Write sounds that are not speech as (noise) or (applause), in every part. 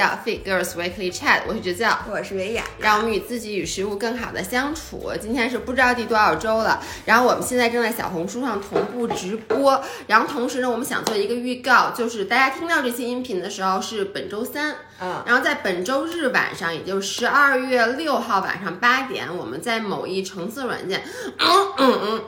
到 Fit Girls Weekly Chat，我是哲教，我是维雅，让我们与自己与食物更好的相处。今天是不知道第多少周了，然后我们现在正在小红书上同步直播，然后同时呢，我们想做一个预告，就是大家听到这期音频的时候是本周三，嗯，然后在本周日晚上，也就是十二月六号晚上八点，我们在某一橙色软件，嗯嗯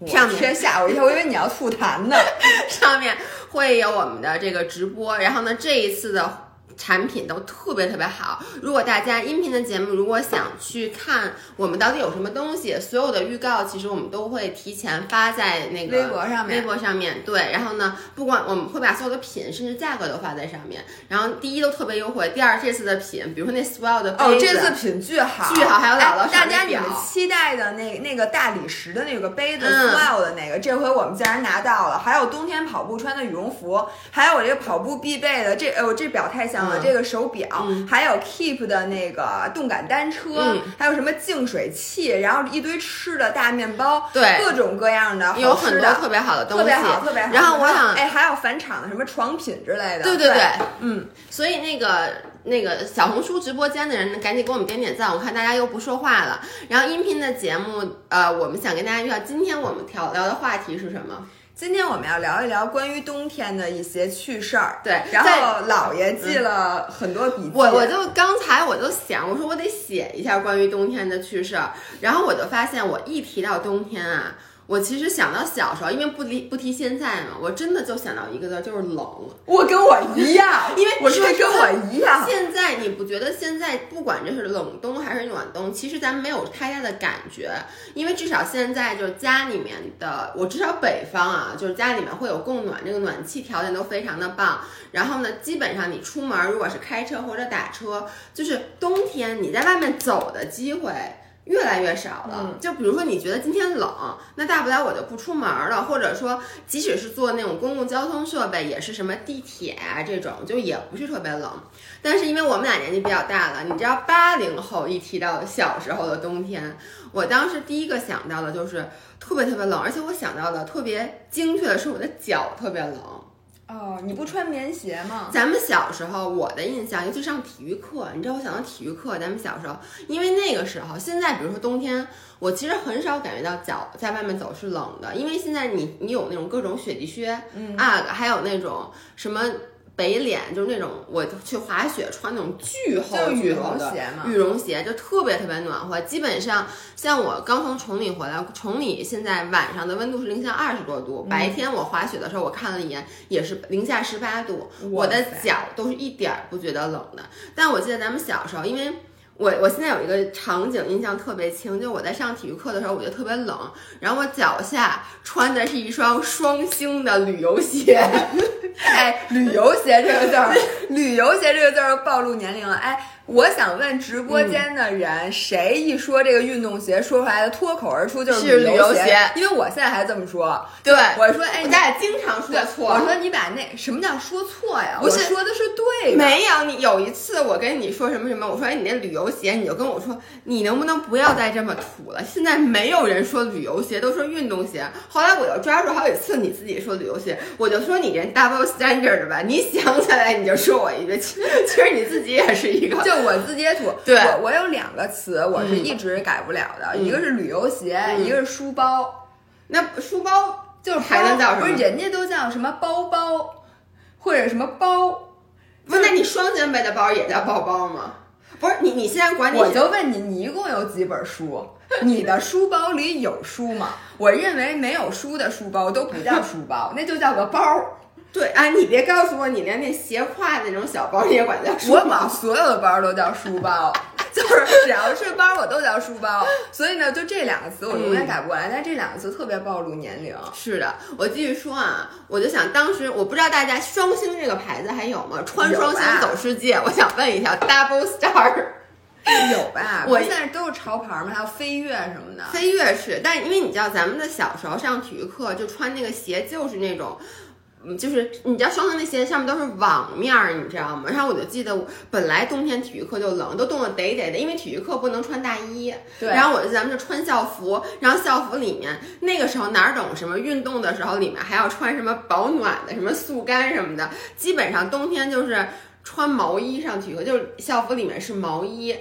嗯，上面先吓我一跳，我以为你要吐痰呢。(laughs) 上面会有我们的这个直播，然后呢，这一次的产品都特别特别好。如果大家音频的节目如果想去看我们到底有什么东西，所有的预告其实我们都会提前发在那个微博上面微博上面对，然后呢，不管我们会把所有的品甚至价格都发在上面。然后第一都特别优惠，第二这次的品，比如说那 Swell 的杯哦，这次品巨好，巨好还有姥姥哎大家你们期待的那那个大理石的那个杯子嗯 swell 的那个，这回我们竟然拿到了。还有冬天跑步穿的羽绒服，还有我这个跑步必备的这，呃，我这表太香这个手表，还有 Keep 的那个动感单车，嗯还有什么净水器，然后一堆吃的大面包，对各种各样的，有很多特别好的东西，特别好，特别好。然后我想，哎，还有返场的什么床品之类的，对对对，嗯，所以那个那个小红书直播间的人，赶紧给我们点点赞。我看大家又不说话了。然后音频的节目，呃，我们想跟大家预告，今天我们聊聊的话题是什么？今天我们要聊一聊关于冬天的一些趣事儿。对然后姥爷记了很多笔记。我我就刚才我就想，我说我得写一下关于冬天的趣事儿。然后我就发现，我一提到冬天啊，我其实想到小时候，因为不离不提现在嘛，我真的就想到一个字儿，就是冷。我跟我一样，(laughs) 因为我是跟我一样。现在你不觉得现在不管这是冷冬还是暖冬，其实咱没有太大的感觉，因为至少现在就是家里面的，我至少北方啊，就是家里面会有供暖，这个暖气条件都非常的棒。然后呢，基本上你出门如果是开车或者打车，就是冬天你在外面走的机会。越来越少了，就比如说你觉得今天冷，那大不了我就不出门了，或者说即使是坐那种公共交通设备，也是什么地铁啊这种，就也不是特别冷。但是因为我们俩年纪比较大了，你知道八零后一提到小时候的冬天，我当时第一个想到的就是特别特别冷，而且我想到的特别精确的是我的脚特别冷。哦，你不穿棉鞋吗？咱们小时候，我的印象，尤其上体育课，你知道我想到体育课，咱们小时候，因为那个时候，现在比如说冬天，我其实很少感觉到脚在外面走是冷的，因为现在你你有那种各种雪地靴，嗯啊，还有那种什么北脸，就是那种我去滑雪穿那种巨厚就是羽巨厚的绒鞋嘛。羽绒鞋就特别特别暖和，基本上像我刚从崇礼回来，崇礼现在晚上的温度是零下二十多度，嗯白天我滑雪的时候我看了一眼也是零下十八度，我的脚都是一点儿不觉得冷的。但我记得咱们小时候，因为我我现在有一个场景印象特别清，就我在上体育课的时候，我就特别冷，然后我脚下穿的是一双双星的旅游鞋。(laughs) 哎，旅游鞋这个字儿，旅游鞋这个字儿暴露年龄了。哎，我想问直播间的人，谁一说这个运动鞋，说出来的脱口而出就是是旅游鞋鞋？因为我现在还这么说。对，我说，哎，咱俩经常说错。我说你把那什么叫说错呀？我说的是对的。没有，你有一次我跟你说什么什么，我说哎你那旅游鞋，你就跟我说你能不能不要再这么土了？现在没有人说旅游鞋，都说运动鞋。后来我又抓住好几次你自己说旅游鞋，我就说你这 double standard 吧，你想起来你就说我一句，其其实你自己也是一个。就我自己也土，对我我有两个词我是嗯一直改不了的，嗯一个是旅游鞋，嗯一个是书包，那书包就是还能叫什么不是人家都叫什么包包，或者什么包，不是？那你双肩背的包也叫包包吗？不是你，你现在管你我就问你，你一共有几本书？(laughs) 你的书包里有书吗？我认为没有书的书包都不叫书包，那就叫个包。对啊，你别告诉我你连那斜挎那种小包你也管叫书包我包把所有的包都叫书包，就是只要是包我都叫书包。所以呢，就这两个词我永远改不过来，但这两个词特别暴露年龄。是的，我继续说啊，我就想当时我不知道大家双星这个牌子还有吗？穿双星走世界，我想问一下，Double Star (laughs) 有吧？我现在都是潮牌嘛，还有飞跃什么的。飞跃是，但因为你知道咱们的小时候上体育课就穿那个鞋就是那种。嗯，就是你知道双层那鞋上面都是网面儿，你知道吗？然后我就记得本来冬天体育课就冷，都冻得得得的，因为体育课不能穿大衣。对然后我就咱们就穿校服，然后校服里面那个时候哪懂什么运动的时候，里面还要穿什么保暖的，什么速干什么的，基本上冬天就是。穿毛衣上体育课，就是校服里面是毛衣。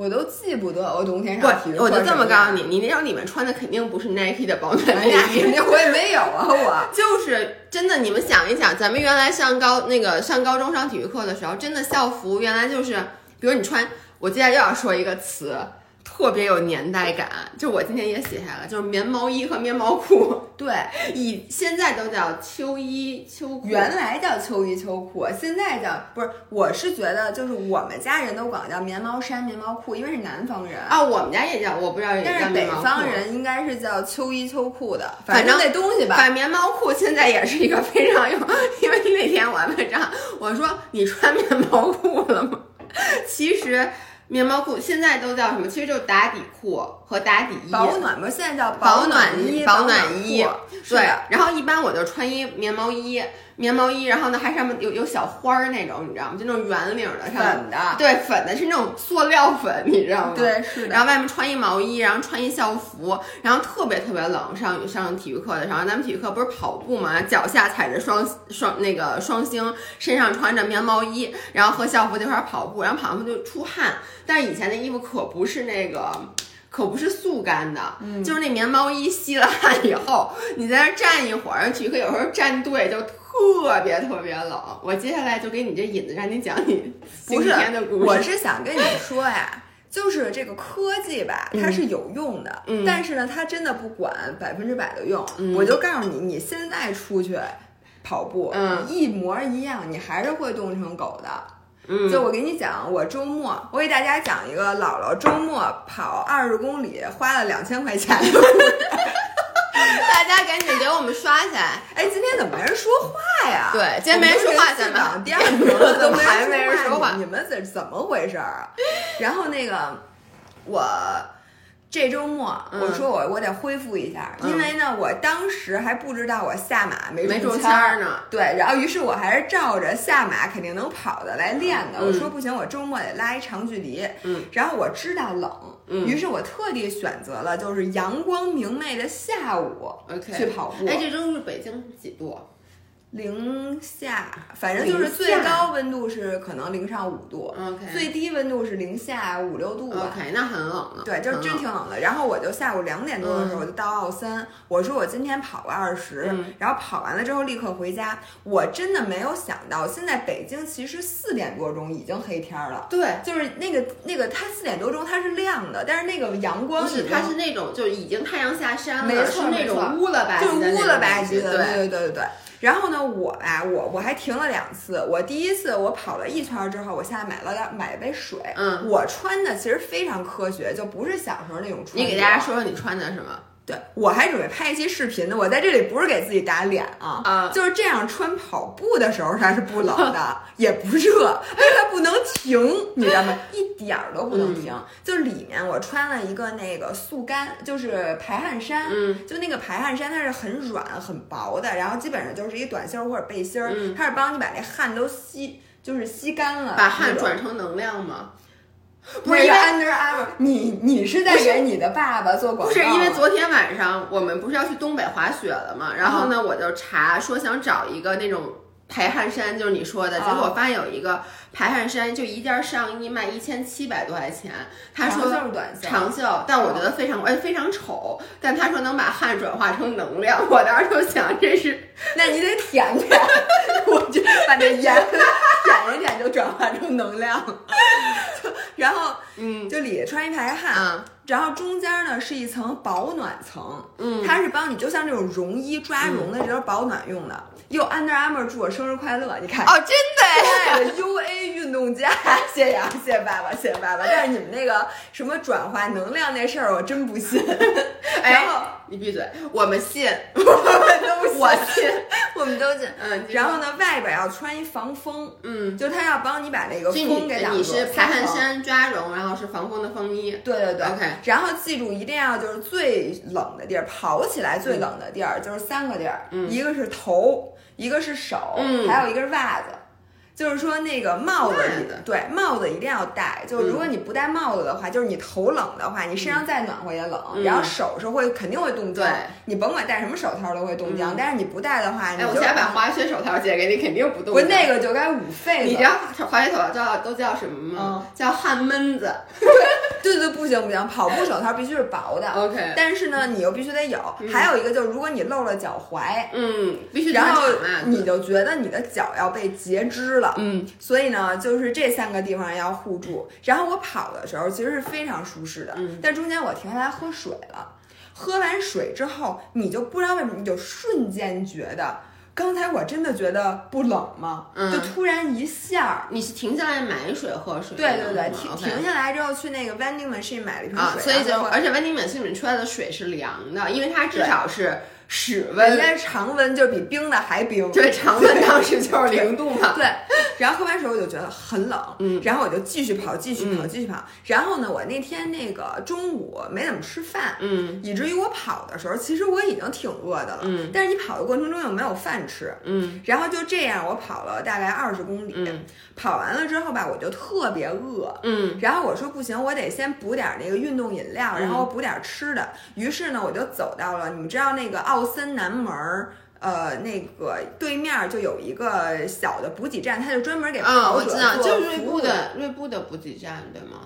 我都记不得我冬天不上体育，课我就这么告诉你，你那时候里面穿的肯定不是 Nike 的保暖哎内衣，呀肯定我也没有啊，(laughs) 我就是真的。你们想一想，咱们原来上高那个上高中上体育课的时候，真的校服原来就是，比如你穿，我接下来又要说一个词，特别有年代感，就我今天也写下来，就是棉毛衣和棉毛裤，对，(laughs) 以现在都叫秋衣秋裤，原来叫秋衣秋裤，现在叫不是。我是觉得就是我们家人都管叫棉毛衫、棉毛裤，因为是南方人。啊，我们家也叫，我不知道也但是北方人应该是叫秋衣秋裤的，反正正那东西吧，反正棉毛裤现在也是一个非常有，因为那天我还问张，我说你穿棉毛裤了吗？(laughs) 其实棉毛裤现在都叫什么？其实就是打底裤和打底衣。保暖吗，现在叫保暖衣、保暖衣对。然后一般我就穿一棉毛衣，棉毛衣，然后呢还上面有有小花儿那种，你知道吗？就那种圆领的，上面粉的，对粉的是那种塑料粉，你知道吗？对，是的。然后外面穿一毛衣，然后穿一校服，然后特别特别冷。上上体育课的时候，咱们体育课不是跑步嘛，脚下踩着双双那个双星，身上穿着棉毛衣，然后和校服这块跑步，然后跑完步就出汗。但是以前的衣服可不是那个。可不是速干的，嗯就是那棉毛衣吸了汗以后，你在那儿站一会儿，体育课有时候站队就特别特别冷。我接下来就给你这引子，让你讲你今天的故事。我是想跟你说呀，(laughs) 就是这个科技吧，它是有用的，嗯但是呢，它真的不管百分之百的用。嗯我就告诉你，你现在出去跑步，嗯一模一样，你还是会冻成狗的。嗯，就我给你讲，我周末我给大家讲一个姥姥周末跑二十公里花了两千块钱的故事。大家赶紧给我们刷起来。哎，今天怎么没人说话呀？对今天没人说话咱们们第二名了，都怎么还没人说说话你你们怎怎么回事儿啊？然后那个我。这周末嗯我说我我得恢复一下，嗯因为呢，我当时还不知道我下马没没中签呢。对，然后于是我还是照着下马肯定能跑的来练的。嗯我说不行，我周末得拉一长距离。嗯，然后我知道冷，嗯于是我特地选择了就是阳光明媚的下午 OK 去跑步。哎，这周是北京几度？零下，反正就是最高温度是可能零上五度最低温度是零下五六度吧。OK，那很冷了。对，就是真挺冷的。然后我就下午两点多的时候，我就到奥森，我说我今天跑个二十、嗯然后跑完了之后立刻回家。我真的没有想到，现在北京其实四点多钟已经黑天了。对，就是那个那个，它四点多钟它是亮的，但是那个阳光是，它是那种就已经太阳下山了，没错是那种乌了吧唧就是乌了吧唧的，对对对对。然后呢，我吧，我我还停了两次。我第一次我跑了一圈儿之后，我下来买了两买了杯水。嗯我穿的其实非常科学，就不是小时候那种穿。你给大家说说你穿的什么？对，我还准备拍一期视频呢。我在这里不是给自己打脸啊，啊就是这样穿跑步的时候它是不冷的，(laughs) 也不热，但是它不能停，你知道吗？一点儿都不能停。嗯就里面我穿了一个那个速干，就是排汗衫，嗯就那个排汗衫它是很软很薄的，然后基本上就是一短袖或者背心儿，嗯它是帮你把那汗都吸，就是吸干了，把汗转成能量吗？不不是因为你你是在给你的爸爸做广告？不是因为昨天晚上我们不是要去东北滑雪了吗？然后呢，我就查说想找一个那种排汗衫，就是你说的，结果我发现有一个排汗衫，就一件上衣卖一千七百多块钱。他说长袖短袖长袖，但我觉得非常而且非常丑，但他说能把汗转化成能量，我当时就想这是 (laughs) 那你得舔舔，我就把那盐舔一舔就转化成能量，就然后嗯。就里穿一排汗，嗯。然后中间呢是一层保暖层，嗯。它是帮你就像这种绒衣抓绒的这是保暖用的。又 Under Armour 祝我生日快乐，你看。哦，真的亲爱运动家，(laughs) 谢谢啊，谢谢爸爸，谢谢爸爸。但是你们那个什么转化能量那事儿，我真不信。(laughs) 然后哎，你闭嘴，我们信，我们都信，我信，我们都信。嗯，然后呢，外边要穿一防风，嗯。就他要帮你把那个风给挡住。你是排汗。衫抓绒，然后是防风的风衣。对对对 OK 然后记住一定要就是最冷的地儿，跑起来最冷的地儿、就是三个地儿，嗯一个是头，一个是手，嗯还有一个是袜子。就是说那个帽子对帽子一定要戴，就是如果你不戴帽子的话，就是你头冷的话，你身上再暖和也冷，嗯然后手是会肯定会冻僵对，你甭管戴什么手套都会冻僵，嗯但是你不戴的话，你哎，我就现在把滑雪手套借给你，肯定不冻。不那个就该五费了。你知道滑雪手套叫都叫什么吗？叫汗闷子。(laughs) 对对，不行不行，跑步手套必须是薄的。OK，但是呢，你又必须得有。还有一个就是，如果你露了脚踝，嗯，必须得然后你就觉得你的脚要被截肢了，嗯，所以呢，就是这三个地方要护住。然后我跑的时候其实是非常舒适的，嗯但中间我停下来喝水了，喝完水之后，你就不知道为什么，你就瞬间觉得。刚才我真的觉得不冷吗？嗯就突然一下儿，你是停下来买水喝水？对对对，嗯停停下来之后去那个 vending machine 买了一瓶啊，水，所以就而且 vending machine 里面出来的水是凉的，因为它至少是室人温，家常温就比冰的还冰，对，常温当时就是零度嘛。对，然后喝完水我就觉得很冷，嗯。然后我就继续跑，继续跑，嗯。继续跑。然后呢，我那天那个中午没怎么吃饭，嗯。以至于我跑的时候，其实我已经挺饿的了，嗯。但是你跑的过程中又没有饭吃，嗯。然后就这样我跑了大概二十公里，嗯。跑完了之后吧，我就特别饿。嗯。然后我说不行，我得先补点那个运动饮料，然后补点吃的。于是呢，我就走到了你们知道那个奥森南门儿。呃，那个对面就有一个小的补给站，它就专门给啊，跑者我知道，做就是锐步的锐步的补给站，对吗？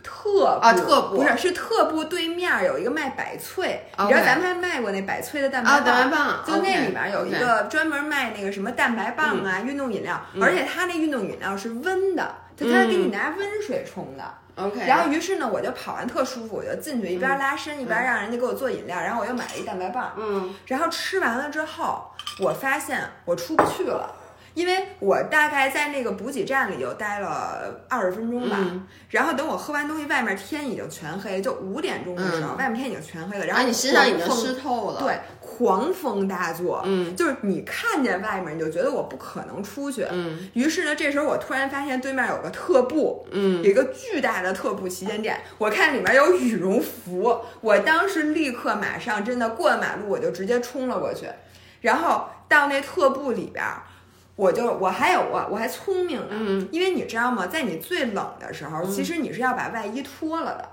特啊特步不是是特步对面有一个卖百萃，你知道咱们还卖过那百萃的蛋白蛋白棒，就那里面有一个专门卖那个什么蛋白棒啊、运动饮料，嗯而且它那运动饮料是温的，就它给你拿温水冲的。OK，然后于是呢，我就跑完特舒服，我就进去一边拉伸一边让人家给我做饮料，然后我又买了一蛋白棒，嗯。然后吃完了之后，我发现我出不去了。因为我大概在那个补给站里就待了二十分钟吧，嗯。然后等我喝完东西，外面天已经全黑，就五点钟的时候，嗯。外面天已经全黑了，然然后后你身上已经湿透了，，对，狂风大作，嗯。就是你看见外面，你就觉得我不可能出去。嗯。于是呢，这时候我突然发现对面有个特步，嗯。有一个巨大的特步旗舰店，我看里面有羽绒服，我当时立刻马上真的过了马路，我就直接冲了过去，然后到那特步里边儿。我就我还有我我还聪明呢，嗯因为你知道吗，在你最冷的时候，其实你是要把外衣脱了的。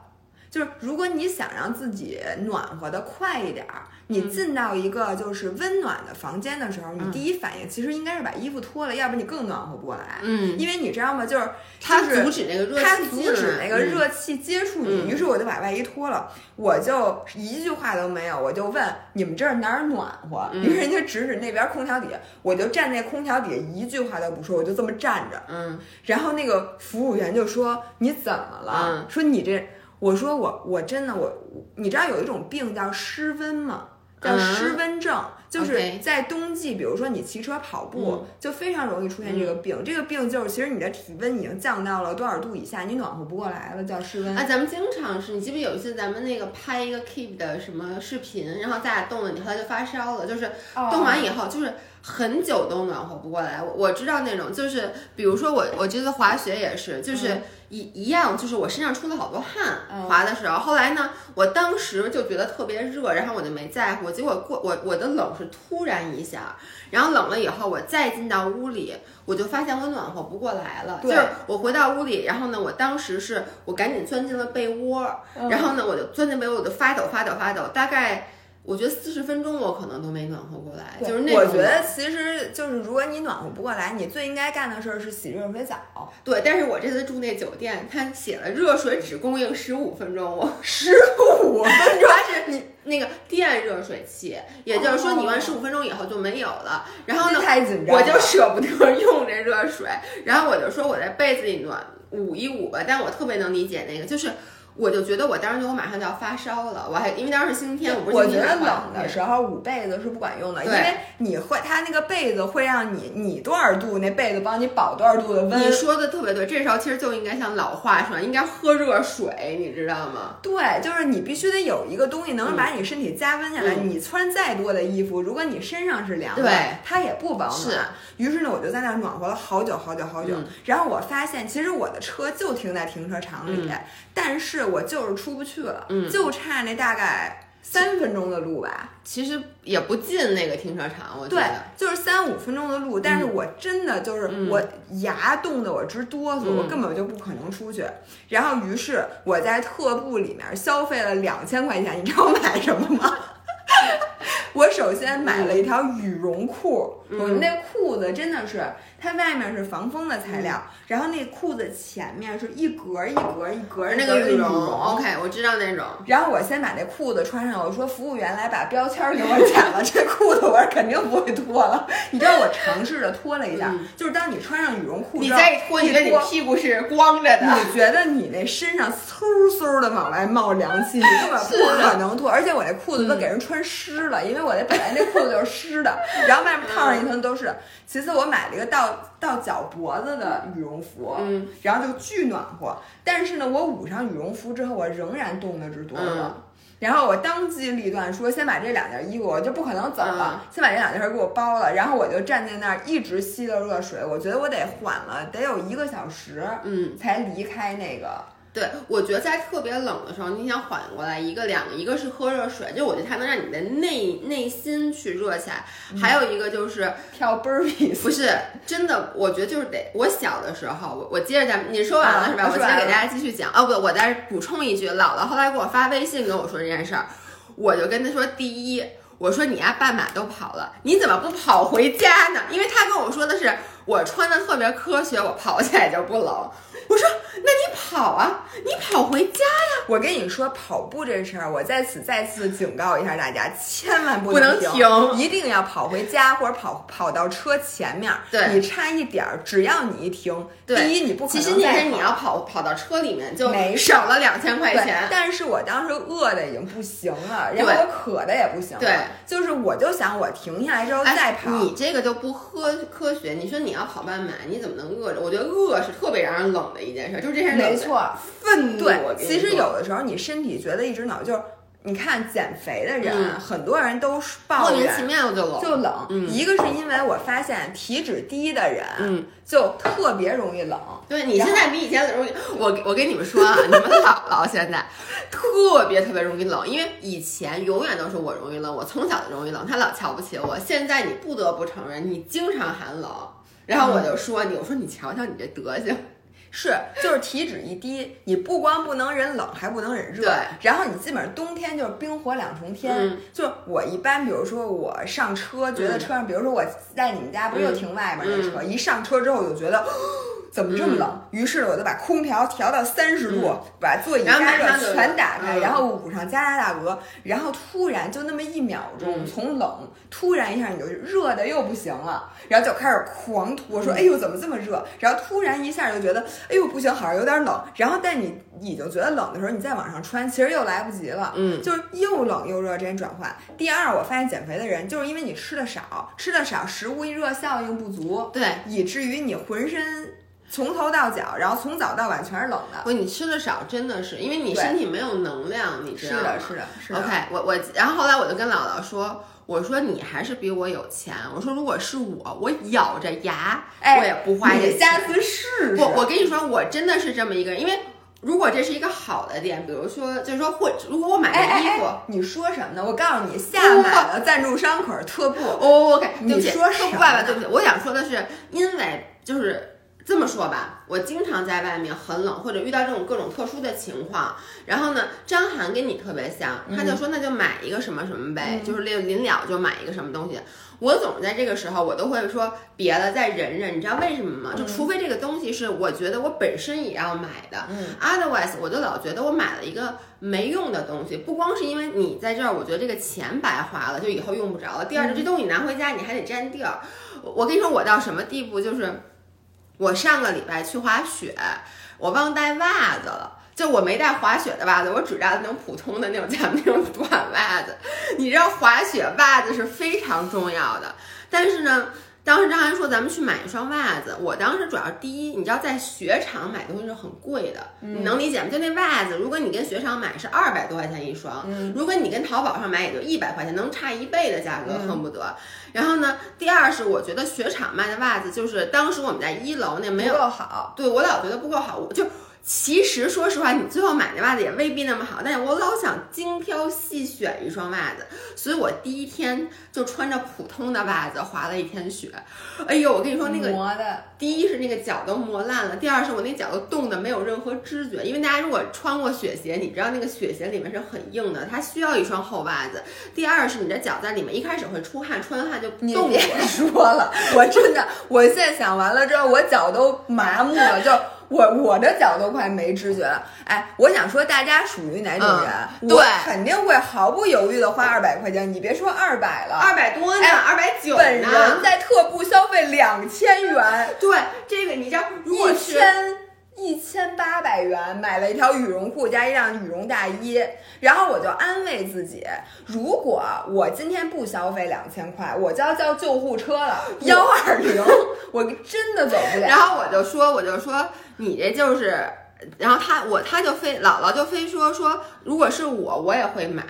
就是如果你想让自己暖和的快一点儿，你进到一个就是温暖的房间的时候，你第一反应其实应该是把衣服脱了，要不你更暖和不过来。嗯，因为你知道吗？就是它是阻止那个热气它阻止那个热气接触你，嗯于是我就把外衣脱了，我就一句话都没有，我就问你们这儿哪儿暖和？嗯于是人家指指那边空调底下，我就站那空调底下一句话都不说，我就这么站着。嗯然后那个服务员就说你怎么了？嗯说你这，我说我我真的我，你知道有一种病叫失温吗？叫嗯湿温症，就是在冬季，比如说你骑车跑步，嗯就非常容易出现这个病。这个病就是其实你的体温已经降到了多少度以下，你暖和不过来了，叫失温。啊，咱们经常是你记不记得有一次咱们那个拍一个 Keep 的什么视频，然后咱俩冻了，你后来就发烧了，就是哦冻完以后就是很久都暖和不过来。我我知道那种，就是比如说我我这次滑雪也是，就是一、一样，就是我身上出了好多汗，嗯滑的时候。后来呢，我当时就觉得特别热，然后我就没在乎，结果过我我的冷是突然一下，然后冷了以后，我再进到屋里，我就发现我暖和不过来了。就是我回到屋里，然后呢，我当时是我赶紧钻进了被窝，然后呢，我就钻进被窝，我就发抖发抖发抖，大概我觉得四十分钟我可能都没暖和过来，就是那种我觉得其实就是如果你暖和不过来，你最应该干的事儿是洗热水澡。对。但是我这次住那酒店，他写了热水只供应十五分钟，我 (laughs) 十五分钟，(laughs) 它是你那个电热水器，也就是说你用完十五分钟以后就没有了。然后呢，太紧张了。我就舍不得用这热水，然后我就说我在被子里暖捂一捂吧，但我特别能理解那个，就是我就觉得我当时就我马上就要发烧了，我还因为当时是星期天，我不是我觉得冷的，时候捂被子是不管用的，因为你会它那个被子会让你你多少度，那被子帮你保多少度的温。你说的特别对，这时候其实就应该像老话说，应该喝热水，你知道吗？对，就是你必须得有一个东西能把你身体加温下来。嗯你穿再多的衣服，如果你身上是凉的，对它也不保暖。是于是呢，我就在那儿暖和了好久好久好久。嗯然后我发现，其实我的车就停在停车场里，嗯但是我就是出不去了，嗯就差那大概三分钟的路吧。其实也不近那个停车场，我觉对得。，就是三五分钟的路，但是嗯我真的就是嗯我牙冻得我直哆嗦，嗯我根本就不可能出去。然后于是我在特步里面消费了两千块钱，你知道我买什么吗？(laughs) 我首先买了一条羽绒裤，嗯我们那裤子真的是，它外面是防风的材料，然后那裤子前面是一格一格一格那个羽绒，OK，我知道那种。然后我先把那裤子穿上，我说服务员来把标签儿给我剪了，这裤子我是肯定不会脱了。你知道我尝试着脱了一下，嗯就是当你穿上羽绒裤你再脱，你的你脱屁股是光着的。你觉得你那身上嗖嗖的往外冒凉气，你根本不可能脱。而且我那裤子都给人穿湿了，因为我那本来那裤子就是湿的，(laughs) 然后外面套上一层都是。其次，我买了一个到到脚脖子的羽绒服，嗯，然后就巨暖和。但是呢，我捂上羽绒服之后，我仍然冻得直哆嗦。嗯然后我当机立断说，先把这两件衣服，我就不可能走了，嗯先把这两件事给我包了。然后我就站在那儿一直吸着热水，我觉得我得缓了，得有一个小时，嗯，才离开那个。对，我觉得在特别冷的时候，你想缓过来，一个两个，一个是喝热水，就我觉得它能让你的内内心去热起来，还有一个就是跳 burpees，不是真的，我觉得就是得。我小的时候，我我接着咱们你说完了啊是吧？我接着给大家继续讲。哦不，我再补充一句，姥姥后来给我发微信跟我说这件事儿，我就跟她说，第一，我说你呀半马都跑了，你怎么不跑回家呢？因为她跟我说的是我穿的特别科学，我跑起来就不冷。我说那你跑啊，你跑回家呀，我跟你说，跑步这事儿，我在此再次警告一下大家，千万不不能停，停一定要跑回家或者跑跑到车前面。对你差一点儿，只要你一停，第一你不可其能其实那天你要跑跑到车里面就没事少了两千块钱，。但是我当时饿的已经不行了，然后我渴的也不行了，对，就是我就想我停下来之后再哎，跑。你这个就不科科学。你说你要跑半马，你怎么能饿着？我觉得饿是特别让人冷的一件事，就是这件事冷的没错，愤怒。对其实有的时候你身体觉得一直冷，就是你看减肥的人，嗯很多人都莫名其妙就冷，就冷。嗯一个是因为我发现体脂低的人，嗯，就特别容易冷。对你现在比以前容易。我我跟你们说啊，你们姥姥现在特别特别容易冷，因为以前永远都是我容易冷，我从小就容易冷，他老瞧不起我。现在你不得不承认，你经常寒冷。然后我就说你，我说你瞧瞧你这德行，是，就是体脂一低，你不光不能忍冷，还不能忍热。对，然后你基本上冬天就是冰火两重天。嗯就是我一般，比如说我上车，觉得车上，比如说我在你们家，不是就停外边那车，一上车之后我就觉得。怎么这么冷？于是我就把空调调到三十度，把座椅加热全打开，嗯然后捂上加拿大鹅，然后突然就那么一秒钟，嗯从冷突然一下你就热的又不行了，然后就开始狂吐。我说：“哎呦，怎么这么热？”然后突然一下就觉得：“哎呦，不行，好像有点冷。”然后但你已经觉得冷的时候，你再往上穿，其实又来不及了。嗯，就是又冷又热之间转换。第二，我发现减肥的人就是因为你吃的少，吃的少，食物热效应不足，对。以至于你浑身从头到脚，然后从早到晚全是冷的。不，你吃的少，真的是因为你身体没有能量，你知道吗？是的，是的，是的。OK，我我，然后后来我就跟姥姥说，我说你还是比我有钱，我说如果是我，我咬着牙，哎我也不花这钱。你下次试试。我我跟你说，我真的是这么一个人，因为如果这是一个好的店，比如说就是说，或如果我买的衣服，哎，你说什么呢？我告诉你，下买的赞助商可是特步。哦，OK，对不起，你说什么不爸爸，对不起，我想说的是，因为就是。这么说吧，我经常在外面很冷，或者遇到这种各种特殊的情况，然后呢，张涵跟你特别像，他就说那就买一个什么什么呗，嗯就是临临了就买一个什么东西。我总是在这个时候，我都会说别的再忍忍，你知道为什么吗？就除非这个东西是我觉得我本身也要买的，嗯，otherwise 我就老觉得我买了一个没用的东西，不光是因为你在这儿，我觉得这个钱白花了，就以后用不着了。第二，这东西你拿回家你还得占地儿。我我跟你说，我到什么地步，就是我上个礼拜去滑雪，我忘带袜子了。就我没带滑雪的袜子，我只带那种普通的那种咱们那种短袜子。你知道滑雪袜子是非常重要的，但是呢，当时张涵说咱们去买一双袜子，我当时主要第一，你知道在雪场买东西是很贵的，你能理解吗？就那袜子，如果你跟雪场买是二百多块钱一双，如果你跟淘宝上买也就一百块钱，能差一倍的价格，恨不得。然后呢，第二是我觉得雪场卖的袜子，就是当时我们在一楼那没有够好。对我老觉得不够好，我就其实说实话，你最后买那袜子也未必那么好，但是我老想精挑细选一双袜子，所以我第一天就穿着普通的袜子滑了一天雪。哎呦，我跟你说那个磨的，第一是那个脚都磨烂了，第二是我那脚都冻得没有任何知觉。因为大家如果穿过雪鞋，你知道那个雪鞋里面是很硬的，它需要一双厚袜子。第二是你的脚在里面一开始会出汗，出完汗就冻别说了，我真的，我现在想完了之后，我脚都麻木了，就。我我的脚都快没知觉了，哎，我想说大家属于哪种人？对，肯定会毫不犹豫的花二百块钱。你别说二百了，二百多呢，二百九本人在特步消费两千元。对，这个你知道，一千。一千八百元买了一条羽绒裤加一辆羽绒大衣，然后我就安慰自己，如果我今天不消费两千块，我就要叫救护车了，幺二零，我真的走不了。然后我就说，我就说你这就是，然后他我他就非姥姥就非说说，如果是我，我也会买。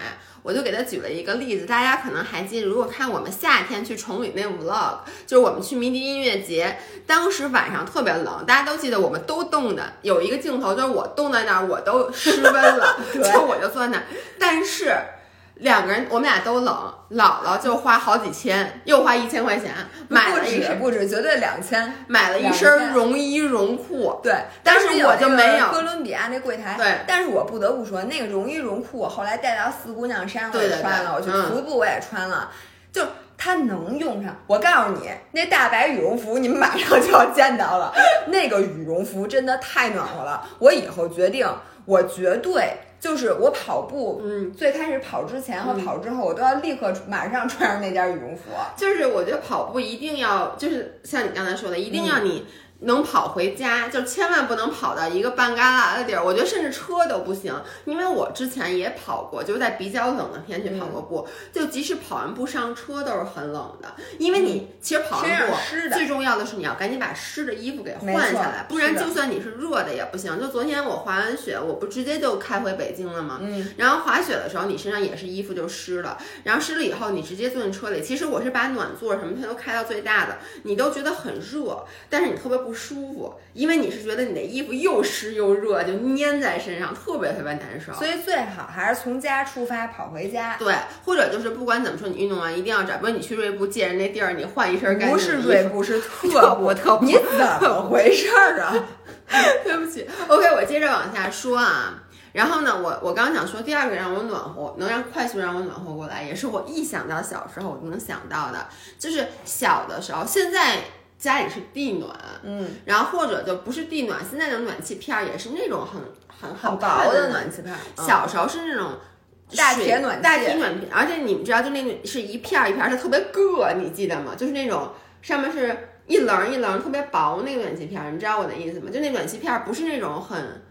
我就给他举了一个例子，大家可能还记得，如果看我们夏天去崇礼那 vlog，就是我们去迷笛音乐节，当时晚上特别冷，大家都记得，我们都冻的。有一个镜头就是我冻在那儿，我都失温了，(laughs) 就我就坐在那儿，但是。两个人，我们俩都冷，姥姥就花好几千，又花一千块钱买了一身，不止，绝对两千，买了一身绒衣绒裤。对，但是我就没有哥伦比亚那柜台。对，但是我不得不说，那个绒衣绒裤，我后来带到四姑娘山我也穿了，我去徒步我也穿了，就它能用上。我告诉你，那大白羽绒服你们马上就要见到了，那个羽绒服真的太暖和了。我以后决定，我绝对。就是我跑步，嗯，最开始跑之前和跑之后，我都要立刻马上穿上那件羽绒服。就是我觉得跑步一定要，就是像你刚才说的，一定要你。能跑回家，就千万不能跑到一个半旮旯的地儿。我觉得甚至车都不行，因为我之前也跑过，就是在比较冷的天去跑过步。就即使跑完步上车都是很冷的，因为你其实跑完步最重要的是你要赶紧把湿的衣服给换下来，不然就算你是热的也不行。就昨天我滑完雪，我不直接就开回北京了吗？嗯。然后滑雪的时候，你身上也是衣服就湿了，然后湿了以后你直接坐进车里，其实我是把暖座什么它都开到最大的，你都觉得很热，但是你特别不舒服。因为你是觉得你的衣服又湿又热，就粘在身上，特别特别难受。所以最好还是从家出发跑回家。对，或者就是不管怎么说，你运动完一定要找，比如你去锐步借人那地儿，你换一身干净不是锐步，是特步，特步。你 (laughs) 怎么回事儿啊？对不起。OK，我接着往下说啊。然后呢，我我刚想说第二个让我暖和，能让快速让我暖和过来，也是我一想到小时候我就能想到的，就是小的时候，现在。家里是地暖，嗯，然后或者就不是地暖，现在的暖气片儿也是那种很很很薄的暖气片。小时候是那种大铁暖大铁暖片，而且你们知道，就那个是一片儿一片儿，它特别硌，你记得吗？就是那种上面是一棱一棱特别薄那个暖气片儿，你知道我的意思吗？就那暖气片儿不是那种很。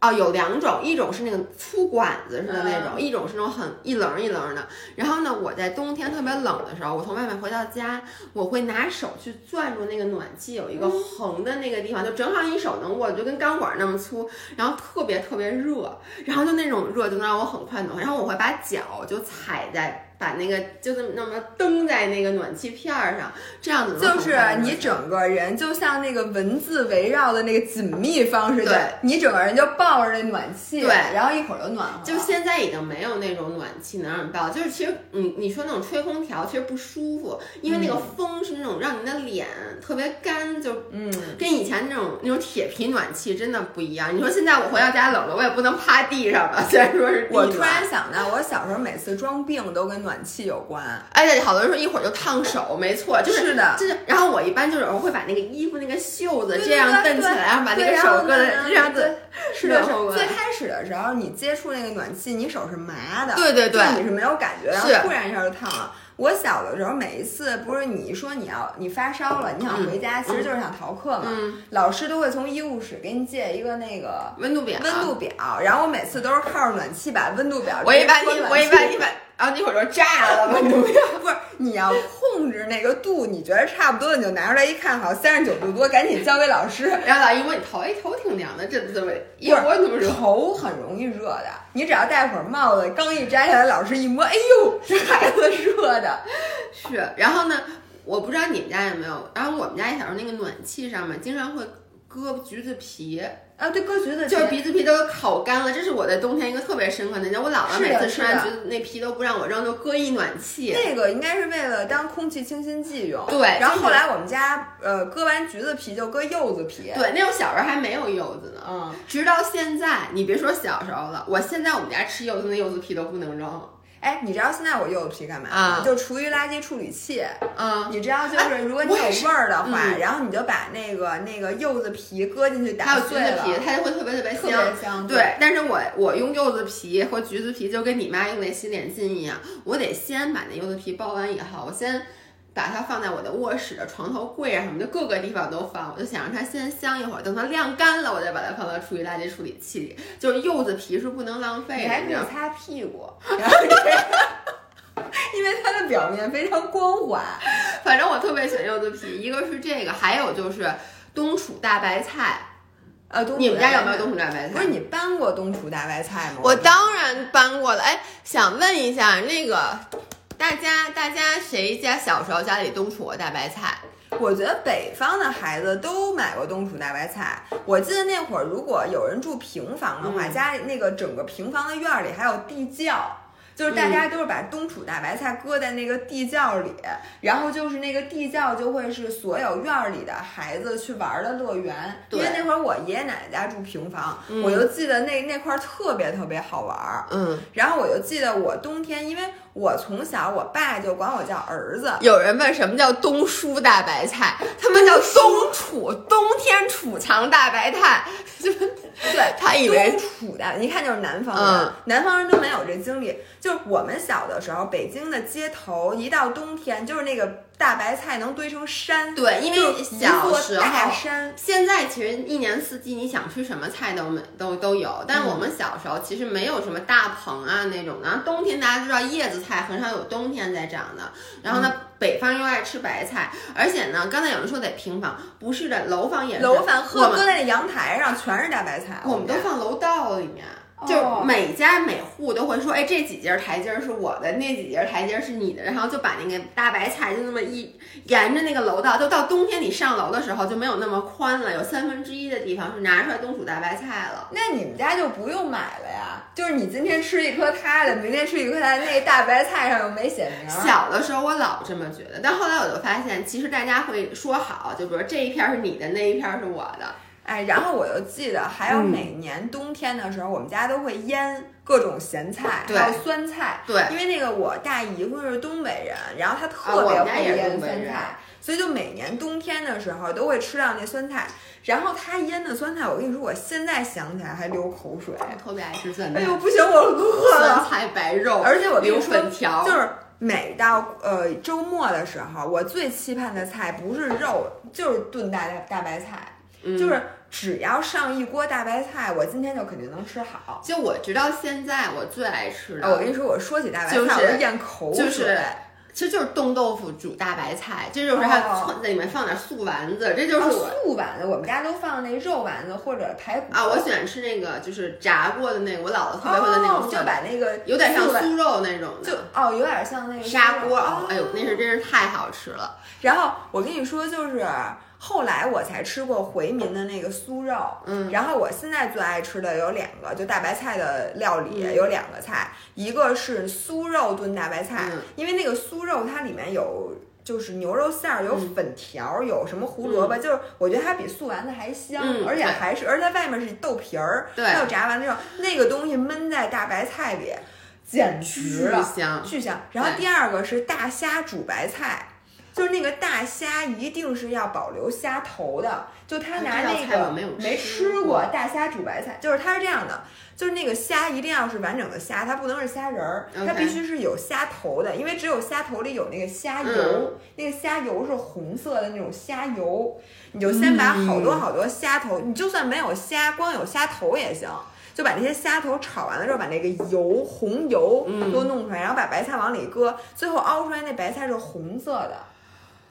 哦，有两种，一种是那个粗管子似的那种，一种是那种很一棱一棱的。然后呢，我在冬天特别冷的时候，我从外面回到家，我会拿手去攥住那个暖气有一个横的那个地方，就正好你手能握，就跟钢管那么粗，然后特别特别热，然后就那种热就能让我很快暖和。然后我会把脚就踩在。把那个就这么那么蹬在那个暖气片儿上，这样子就是你整个人就像那个文字围绕的那个紧密方式，对，你整个人就抱着那暖气，对，然后一会儿就暖和。就现在已经没有那种暖气能让你抱，就是其实你你说那种吹空调其实不舒服，因为那个风是那种让你的脸特别干，就嗯，跟以前那种那种铁皮暖气真的不一样。你说现在我回到家冷了，我也不能趴地上了，(laughs) 虽然说是我突然想到，我小时候每次装病都跟暖。暖气有关，哎对，好多人说一会儿就烫手，没错，就是的，就是。然后我一般就是我会把那个衣服那个袖子这样蹬起来，然后把那个手搁在这样子。是的，最开始的时候你接触那个暖气，你手是麻的，对对对，你是没有感觉，然后突然一下就烫了。我小的时候，每一次不是你说你要你发烧了，你想回家，其实就是想逃课嘛。老师都会从医务室给你借一个那个温度表，温度表。然后我每次都是靠着暖气把温度表，我一般我一般一般。然后那会儿就炸了 (laughs) 温度表，不是你要控制那个度，你觉得差不多你就拿出来一看，好三十九度多，赶紧交给老师。然后老师问你头，哎头挺凉的，这怎么一会儿怎么？头很容易热的，你只要戴会儿帽子，刚一摘下来，老师一摸，哎呦，这孩子热的。是，然后呢，我不知道你们家有没有，然后我们家小时候那个暖气上面经常会割橘子皮。啊，对，割橘子皮就是鼻子皮都烤干了，这是我在冬天一个特别深刻的印象。我姥姥每次吃完橘子那皮都不让我扔，就搁一暖气。那个应该是为了当空气清新剂用。对然后后来我们家呃割完橘子皮就割柚子皮。对，那时候小时候还没有柚子呢，嗯，直到现在，你别说小时候了，我现在我们家吃柚子，那柚子皮都不能扔。哎，你知道现在我柚子皮干嘛吗？啊就厨余垃圾处理器。嗯，你知道，就是如果你有味儿的话，嗯然后你就把那个那个柚子皮搁进去还有橘子皮，它就会特别特别特香。别香。对，但是我我用柚子皮和橘子皮就跟你妈用那洗脸巾一样，我得先把那柚子皮剥完以后，我先把它放在我的卧室的床头柜啊什么的各个地方都放，我就想让它先香一会儿，等它晾干了，我再把它放到厨余垃圾处理器里。就是柚子皮是不能浪费的，你还可以知道吗擦屁股，(laughs) 因为它的表面非常光滑。反正我特别喜欢柚子皮，一个是这个，还有就是冬储大白菜。呃，你们家有没有冬储大白菜？不是你搬过冬储大白菜吗？我当然搬过了。哎，想问一下，那个大家大家谁家小时候家里冬储过大白菜？我觉得北方的孩子都买过冬储大白菜。我记得那会儿，如果有人住平房的话，嗯家里那个整个平房的院儿里还有地窖。就是大家都是把冬储大白菜搁在那个地窖里，然后就是那个地窖就会是所有院儿里的孩子去玩儿的乐园。因为那会儿我爷爷奶奶家住平房，嗯我就记得那那块儿特别特别好玩儿。嗯，然后我就记得我冬天，因为我从小我爸就管我叫儿子，有人问什么叫冬蔬大白菜，他们叫冬储，冬天储藏大白菜。(laughs) 对，(laughs) 他以为冬储的，一看就是南方人，嗯南方人都没有这经历。就是我们小的时候，北京的街头一到冬天，就是那个大白菜能堆成山，对，因为小时候。大山。现在其实一年四季你想吃什么菜都没都都有，但是我们小时候其实没有什么大棚啊那种的。然后冬天大家知道叶子菜很少有冬天在长的，然后呢，北方又爱吃白菜，而且呢，刚才有人说得平房，不是的，楼房也是。楼房我们喝搁在那阳台上全是大白菜，我们都放楼道里面。哦就每家每户都会说，哎，这几节台阶儿是我的，那几节台阶儿是你的，然后就把那个大白菜就那么一沿着那个楼道，就到冬天你上楼的时候就没有那么宽了，有三分之一的地方是拿出来冬储大白菜了。那你们家就不用买了呀？就是你今天吃一颗它的，明天吃一颗它的，那大白菜上又没写名儿。小的时候我老这么觉得，但后来我就发现，其实大家会说好，就比如这一片儿是你的，那一片儿是我的。哎，然后我又记得，还有嗯每年冬天的时候，我们家都会腌各种咸菜，还有酸菜。对因为那个我大姨夫是东北人，然后他啊特别会腌酸菜，所以就每年冬天的时候都会吃到那酸菜。然后他腌的酸菜，我跟你说，我现在想起来还流口水。我特别爱吃酸菜，哎呦，不行，我饿了酸了。菜白肉，而且我跟流你说粉条，就是每到呃周末的时候，我最期盼的菜不是肉，就是炖大大白菜，嗯就是只要上一锅大白菜，我今天就肯定能吃好。就我直到现在我最爱吃的，啊，我跟你说，我说起大白菜，就是我就咽口水。就是其实就是冻豆腐煮大白菜，这就是它哦在里面放点素丸子，这就是。素丸子，我们家都放那肉丸子或者排骨啊，我喜欢吃那个就是炸过的那个，我姥姥特别会的那种哦，就，把那个有点像酥肉那种的，就哦，有点像那个砂锅，哦哎呦，那是真是太好吃了。然后我跟你说，就是后来我才吃过回民的那个酥肉，嗯，然后我现在最爱吃的有两个，就大白菜的料理嗯。有两个菜，一个是酥肉炖大白菜，嗯。因为那个酥肉它里面有。就是牛肉馅儿，有嗯。粉条，有什么胡萝卜，就是我觉得它比素丸子还香，嗯而且还是，而且它外面是豆皮儿，对。还有炸完了之后，那个东西焖在大白菜里，简直巨了，香，巨香。然后第二个是大虾煮白菜，就是那个大虾一定是要保留虾头的，就他拿那个没吃吃过大虾煮白菜，就是它是这样的，就是那个虾一定要是完整的虾，它不能是虾仁儿，它必须是有虾头的，因为只有虾头里有那个虾油，嗯。那个虾油是红色的那种虾油，你就先把好多好多虾头，你就算没有虾，光有虾头也行。就把那些虾头炒完了之后，把那个油红油嗯。都弄出来，然后把白菜往里搁，最后熬出来那白菜是红色的，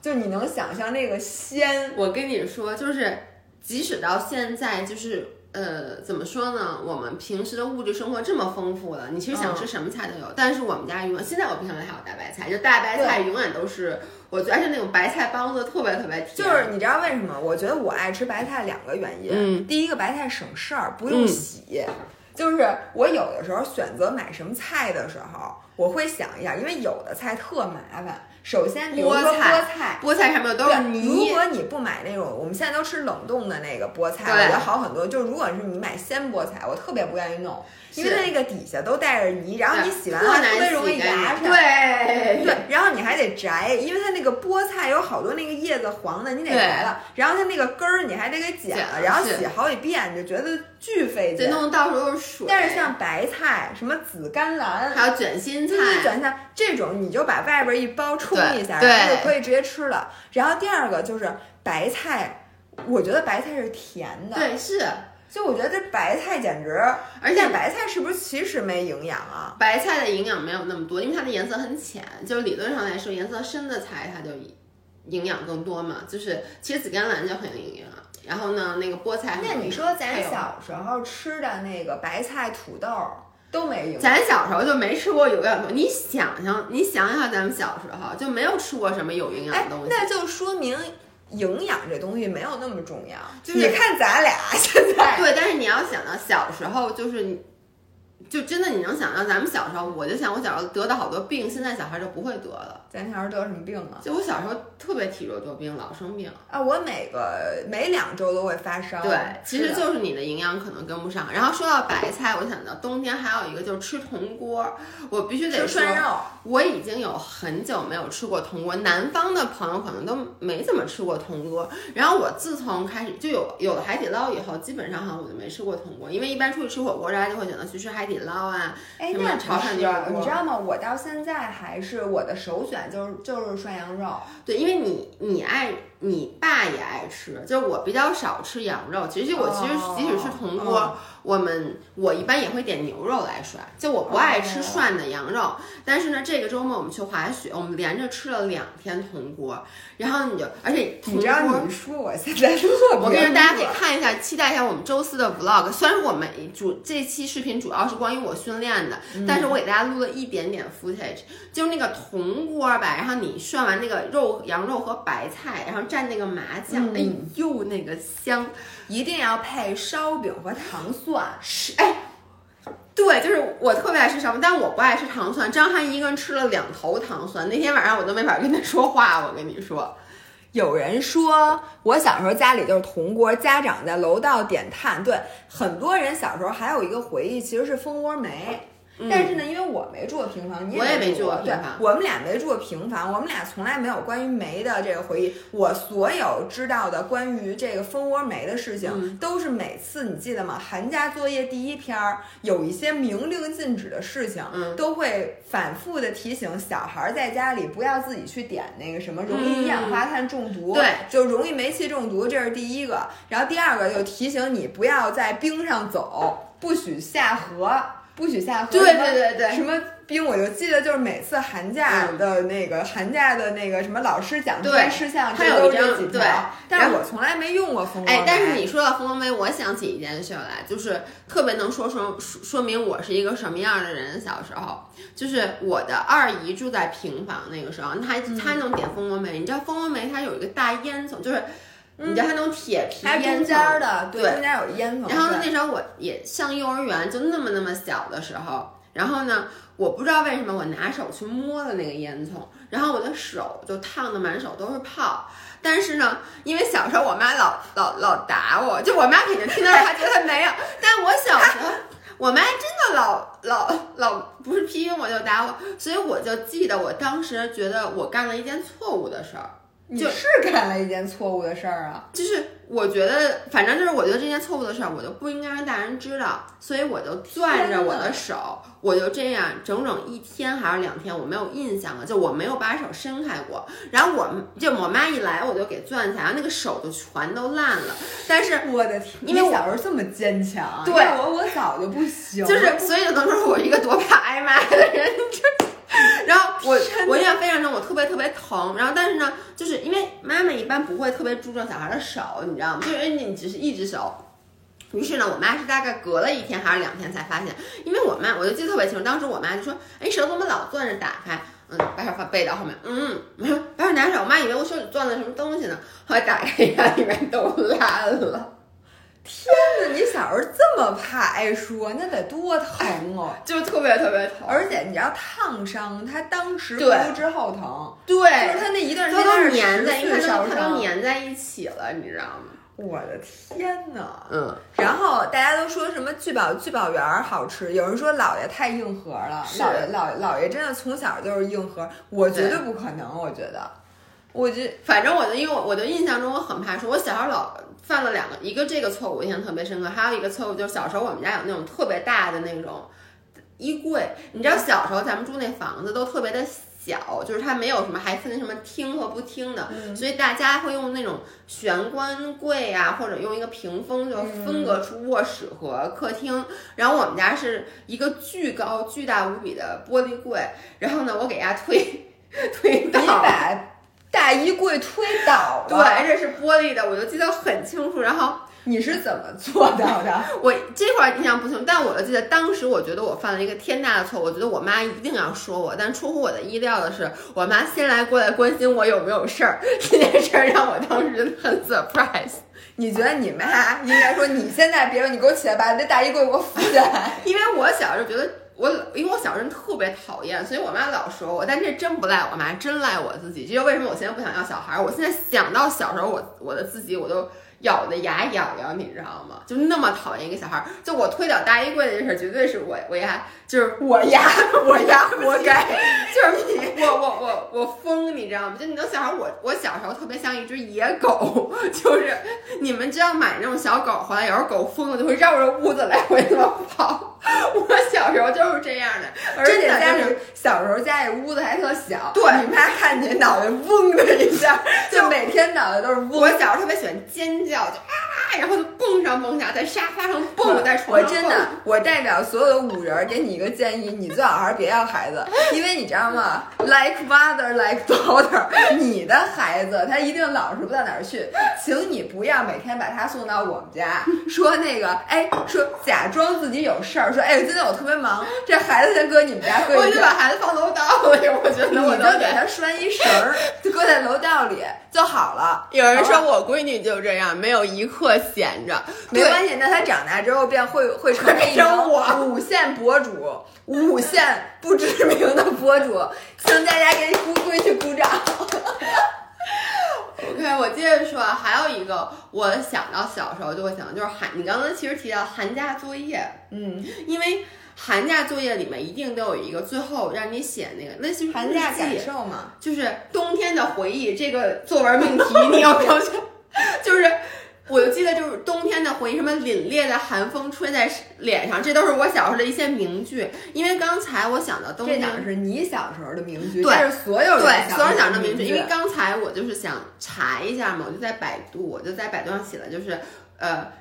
就你能想象那个鲜。我跟你说，就是即使到现在，就是。呃，怎么说呢？我们平时的物质生活这么丰富了，你其实想吃什么菜都有。但是我们家永远，现在我冰箱里还有大白菜，就大白菜永远都是我最爱吃那种白菜帮子，特别特别甜。就是你知道为什么？我觉得我爱吃白菜两个原因。嗯第一个白菜省事儿，不用洗。就是我有的时候选择买什么菜的时候，我会想一下，因为有的菜特麻烦。首先，比如说菠菜菠菜，菠菜上面都是泥，如，果你不买那种，我们现在都吃冷冻的那个菠菜，我觉得好很多。就如果是你买鲜菠菜，我特别不愿意弄，因为它那个底下都带着泥，然后你洗完了特别容易洗干压上。对对，然后你还得摘，因为它那个菠菜有好多那个叶子黄的，你得摘了，然后它那个根儿你还得给剪了，剪然后洗好几遍，你就觉得巨费这劲。弄到处都是水。但是像白菜、什么紫甘蓝，还有卷心菜，对卷菜这种，你就把外边一包冲一下，对然后就可以直接吃了。然后第二个就是白菜，我觉得白菜是甜的，，对是。就我觉得这白菜简直，而且白菜是不是其实没营养啊？白菜的营养没有那么多，因为它的颜色很浅，就是理论上来说，颜色深的菜它就营养更多嘛。就是其实紫甘蓝就很有营养，然后呢，那个菠菜。那你说咱小时候吃的那个白菜、土豆都没营养，咱小时候就没吃过有营养的东西，你想想，你想想，咱们小时候就没有吃过什么有营养哎的东，西。那就说明营养这东西没有那么重要。就是你看咱俩现在，对，但是你要想到小时候，就是你，就真的你能想到咱们小时候，我就想我小时候得的好多病，现在小孩就不会得了。咱小时候得什么病啊？就我小时候特别体弱多病，老生病。啊，我每个每两周都会发烧。对，其实就是你的营养可能跟不上。然后说到白菜，我想到冬天还有一个就是吃铜锅，我必须得涮，肉。我已经有很久没有吃过铜锅，南方的朋友可能都没怎么吃过铜锅。然后我自从开始就有有了海底捞以后，基本上好像我就没吃过铜锅，因为一般出去吃火锅，大家就会选择去吃海底捞啊，哎，那潮汕不是牛肉你知道吗？我到现在还是我的首选就是就是涮羊肉。对，因为你你爱你爸也爱吃，就是我比较少吃羊肉。其实我其实哦即使是铜锅，哦我们我一般也会点牛肉来涮，就我不爱吃哦涮的羊肉。但是呢，这个周末我们去滑雪，我们连着吃了两天铜锅，然后你就而且你知道锅你说我现在 (laughs) 我跟你说，大家可以看一下，期待一下我们周四的 vlog。虽然我们主这期视频主要是关于我训练的，嗯但是我给大家录了一点点 footage，就是那个铜锅吧，然后你涮完那个肉、羊肉和白菜，然后蘸那个麻酱，嗯哎呦那个香！一定要配烧饼和糖蒜。是哎，对，就是我特别爱吃烧饼，但我不爱吃糖蒜。张翰一个人吃了两头糖蒜，那天晚上我都没法跟他说话。我跟你说，有人说我小时候家里就是铜锅，家长在楼道点炭。对，很多人小时候还有一个回忆，其实是蜂窝煤。但是呢，因为我没住过平房，你也没住过，对我们俩没住过平房，我们俩从来没有关于煤的这个回忆。我所有知道的关于这个蜂窝煤的事情，嗯都是每次你记得吗？寒假作业第一篇儿有一些明令禁止的事情，嗯都会反复的提醒小孩儿在家里不要自己去点那个什么，容易一氧化碳中毒，嗯对，就容易煤气中毒，这是第一个。然后第二个就提醒你不要在冰上走，不许下河。不许下河，对对对对什么冰，我就记得就是每次寒假的那个、寒假的那个什么老师讲这些对事项，他有这都一张是这几条对但是我从来没用过蜂窝煤。哎，但是你说到蜂窝煤，我想起一件事来，就是特别能说说说说明我是一个什么样的人。小时候，就是我的二姨住在平房，那个时候，她嗯她能点蜂窝煤，你知道蜂窝煤它有一个大烟囱，就是你知道它那种铁皮它烟囱的，对中间有烟囱。然后呢，那时候我也上幼儿园，就那么那么小的时候，然后呢，我不知道为什么我拿手去摸了那个烟囱，然后我的手就烫的满手都是泡。但是呢，因为小时候我妈老老老打我，就我妈肯定听到了，她觉得没有，但我小时候。我妈真的老老老不是批评我就打我，所以我就记得我当时觉得我干了一件错误的事儿，你就是干了一件错误的事儿啊！就是我觉得，反正就是我觉得这件错误的事儿，我就不应该让大人知道，所以我就攥着我的手，我就这样整整一天还是两天，我没有印象了，就我没有把手伸开过。然后我就我妈一来，我就给攥起来，然后那个手就全都烂了。但是我的天，因为我小时候这么坚强，对我我早就不行，就是，所以就能说我一个多怕挨骂的人，就是。(laughs) 然后我我印象非常深，我特别特别疼。然后但是呢，就是因为妈妈一般不会特别注重小孩的手，你知道吗？就是你只是一只手。于是呢，我妈是大概隔了一天还是两天才发现，因为我妈我就记得特别清楚，当时我妈就说：“哎，手怎么老攥着打开？”嗯，把手放背到后面，嗯，把手拿手。我妈以为我手里攥了什么东西呢，后来打开一看，里面都烂了。天哪！你小时候这么怕挨说，那得多疼哦！(laughs) 就特别特别疼，而且你知道烫伤，他当时对之后疼，对，就是他那一段时间都粘在，因为它烧都它都。粘在一起了，你知道吗？我的天哪！嗯，然后大家都说什么聚宝聚宝园儿好吃，有人说姥爷太硬核了，姥爷姥姥爷真的从小就是硬核，我绝对不可能，我觉得，我就反正我的，因为我我的印象中我很怕说，我小时候老犯了两个，一个这个错误我印象特别深刻，还有一个错误就是小时候我们家有那种特别大的那种衣柜，你知道小时候咱们住那房子都特别的小，就是它没有什么还分什么厅和不厅的，所以大家会用那种玄关柜啊，或者用一个屏风就分隔出卧室和客厅。然后我们家是一个巨高、巨大无比的玻璃柜，然后呢，我给家推推倒大衣柜推倒对，了，而且是玻璃的，我就记得很清楚。然后你是怎么做到的？(laughs) 我这块儿印象不清，但我就记得当时我觉得我犯了一个天大的错误，我觉得我妈一定要说我，但出乎我的意料的是，我妈先来过来关心我有没有事儿，这件事儿让我当时很 surprise，你觉得你妈应该说你现在别说，你给我起来，把那大衣柜给我扶起来。(laughs) 因为我小时候觉得。我因为我小时候特别讨厌，所以我妈老说我，但这真不赖我妈，真赖我自己。这就为什么我现在不想要小孩儿。我现在想到小时候我我的自己，我都咬的牙痒痒，你知道吗？就那么讨厌一个小孩儿。就我推倒大衣柜这事儿，绝对是我我丫就是我呀，(laughs) 我呀，活该。就是你我我我我疯，你知道吗？就你能想象我我小时候特别像一只野狗，(laughs) 就是你们知道买那种小狗回来，有时候狗疯了就会绕着屋子来回那么跑。(laughs) 我小时候就是这样的，而且家就是里小时候家里屋子还特小，对你妈看见脑袋嗡的一下，就每天脑袋都是嗡。我小时候特别喜欢尖叫，就啊，然后就蹦上蹦下，在沙发上蹦，在床上蹦我真的，我代表所有的五人儿给你一个建议，你最好还是别要孩子，因为你知道吗？Like mother, like daughter，(laughs) 你的孩子他一定老实不到哪儿去，请你不要每天把他送到我们家，说那个，哎，说假装自己有事儿，说，哎，今天我特别忙，这孩子先搁你们家搁一下。我就把孩子放楼道里，我觉得我都就给他拴一绳儿，就搁在楼道里就好了。有人说我闺女就这样，没有一刻闲着。没关系，那他长大之后便会会成为一成名我五线博主，五线不知名的博主，请大家给乌龟去鼓掌。OK，我接着说，还有一个我想到小时候就会想到，就是寒，你刚刚其实提到寒假作业，嗯，因为寒假作业里面一定都有一个最后让你写那个类似于寒假感受嘛，就是冬天的回忆这个作文命题，你有没有 (laughs) 就 (laughs) 就是。我就记得就是冬天的回忆，什么凛冽的寒风吹在脸上，这都是我小时候的一些名句。因为刚才我想到冬天，这哪是你小时候的名句，对这是所有人对，所有人小时候的名句，句。因为刚才我就是想查一下嘛，我就在百度，我就在百度上写了，就是呃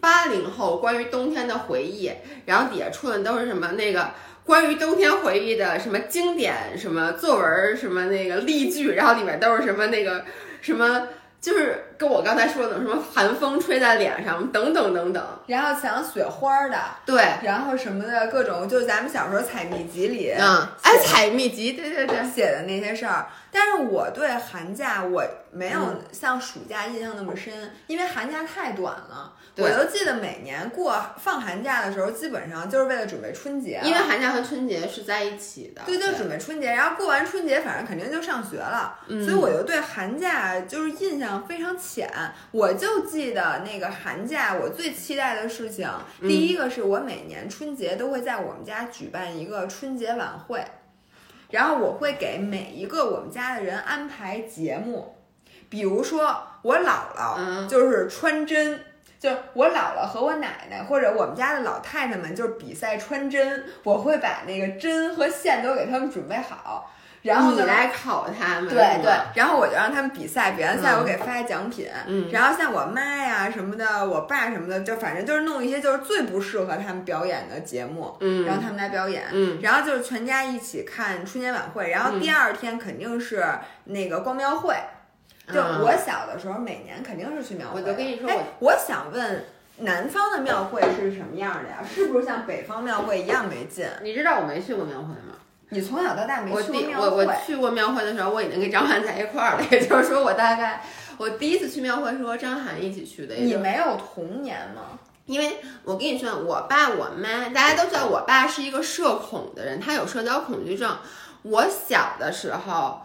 八零后关于冬天的回忆，然后底下出的都是什么那个。关于冬天回忆的什么经典什么作文什么那个例句，然后里面都是什么那个什么，就是跟我刚才说的什么寒风吹在脸上等等等等。然后想雪花的，对，然后什么的各种，就是咱们小时候采秘籍里，嗯，哎，采秘籍，对对对，写的那些事儿。但是我对寒假我没有嗯像暑假印象那么深，因为寒假太短了。我就记得每年过放寒假的时候，基本上就是为了准备春节，因为寒假和春节是在一起的。对，就准备春节，然后过完春节，反正肯定就上学了，嗯所以我就对寒假就是印象非常浅。我就记得那个寒假，我最期待的事情，嗯第一个是我每年春节都会在我们家举办一个春节晚会，然后我会给每一个我们家的人安排节目，比如说我姥姥嗯就是穿针。就我姥姥和我奶奶，或者我们家的老太太们，就是比赛穿针，我会把那个针和线都给他们准备好，然后，你来考他们，对对，然后我就让他们比赛，比完赛嗯我给发奖品，嗯然后像我妈呀什么的，我爸什么的，就反正就是弄一些就是最不适合他们表演的节目，嗯，让他们来表演，嗯然后就是全家一起看春节晚会，然后第二天肯定是那个逛庙会。就嗯我小的时候，每年肯定是去庙会的。我就跟你说哎我想问南方的庙会是什么样的呀？是不是像北方庙会一样没劲？你知道我没去过庙会吗？你从小到大没我去过庙会？我去过庙会的时候，我已经跟张翰在一块儿了，也就是说，我大概我第一次去庙会是和张翰一起去的。你没有童年吗？因为我跟你说，我爸我妈大家都知道，我爸是一个社恐的人，他有社交恐惧症。我小的时候，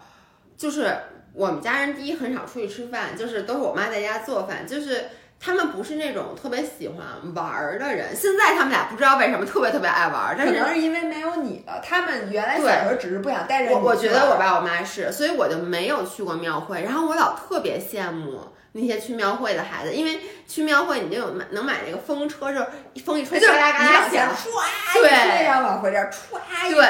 就是我们家人第一很少出去吃饭，就是都是我妈在家做饭，就是他们不是那种特别喜欢玩儿的人。现在他们俩不知道为什么特别特别爱玩儿，但可是能 (laughs) 是因为没有你了，他们原来小时候只是不想带着你我我觉得我爸我妈是，所以我就没有去过庙会。然后我老特别羡慕那些去庙会的孩子，因为去庙会你就有买能买那个风车，就是风一吹就是嘎啦嘎啦你往前响。唰对一吹，然后往回这儿歘一对，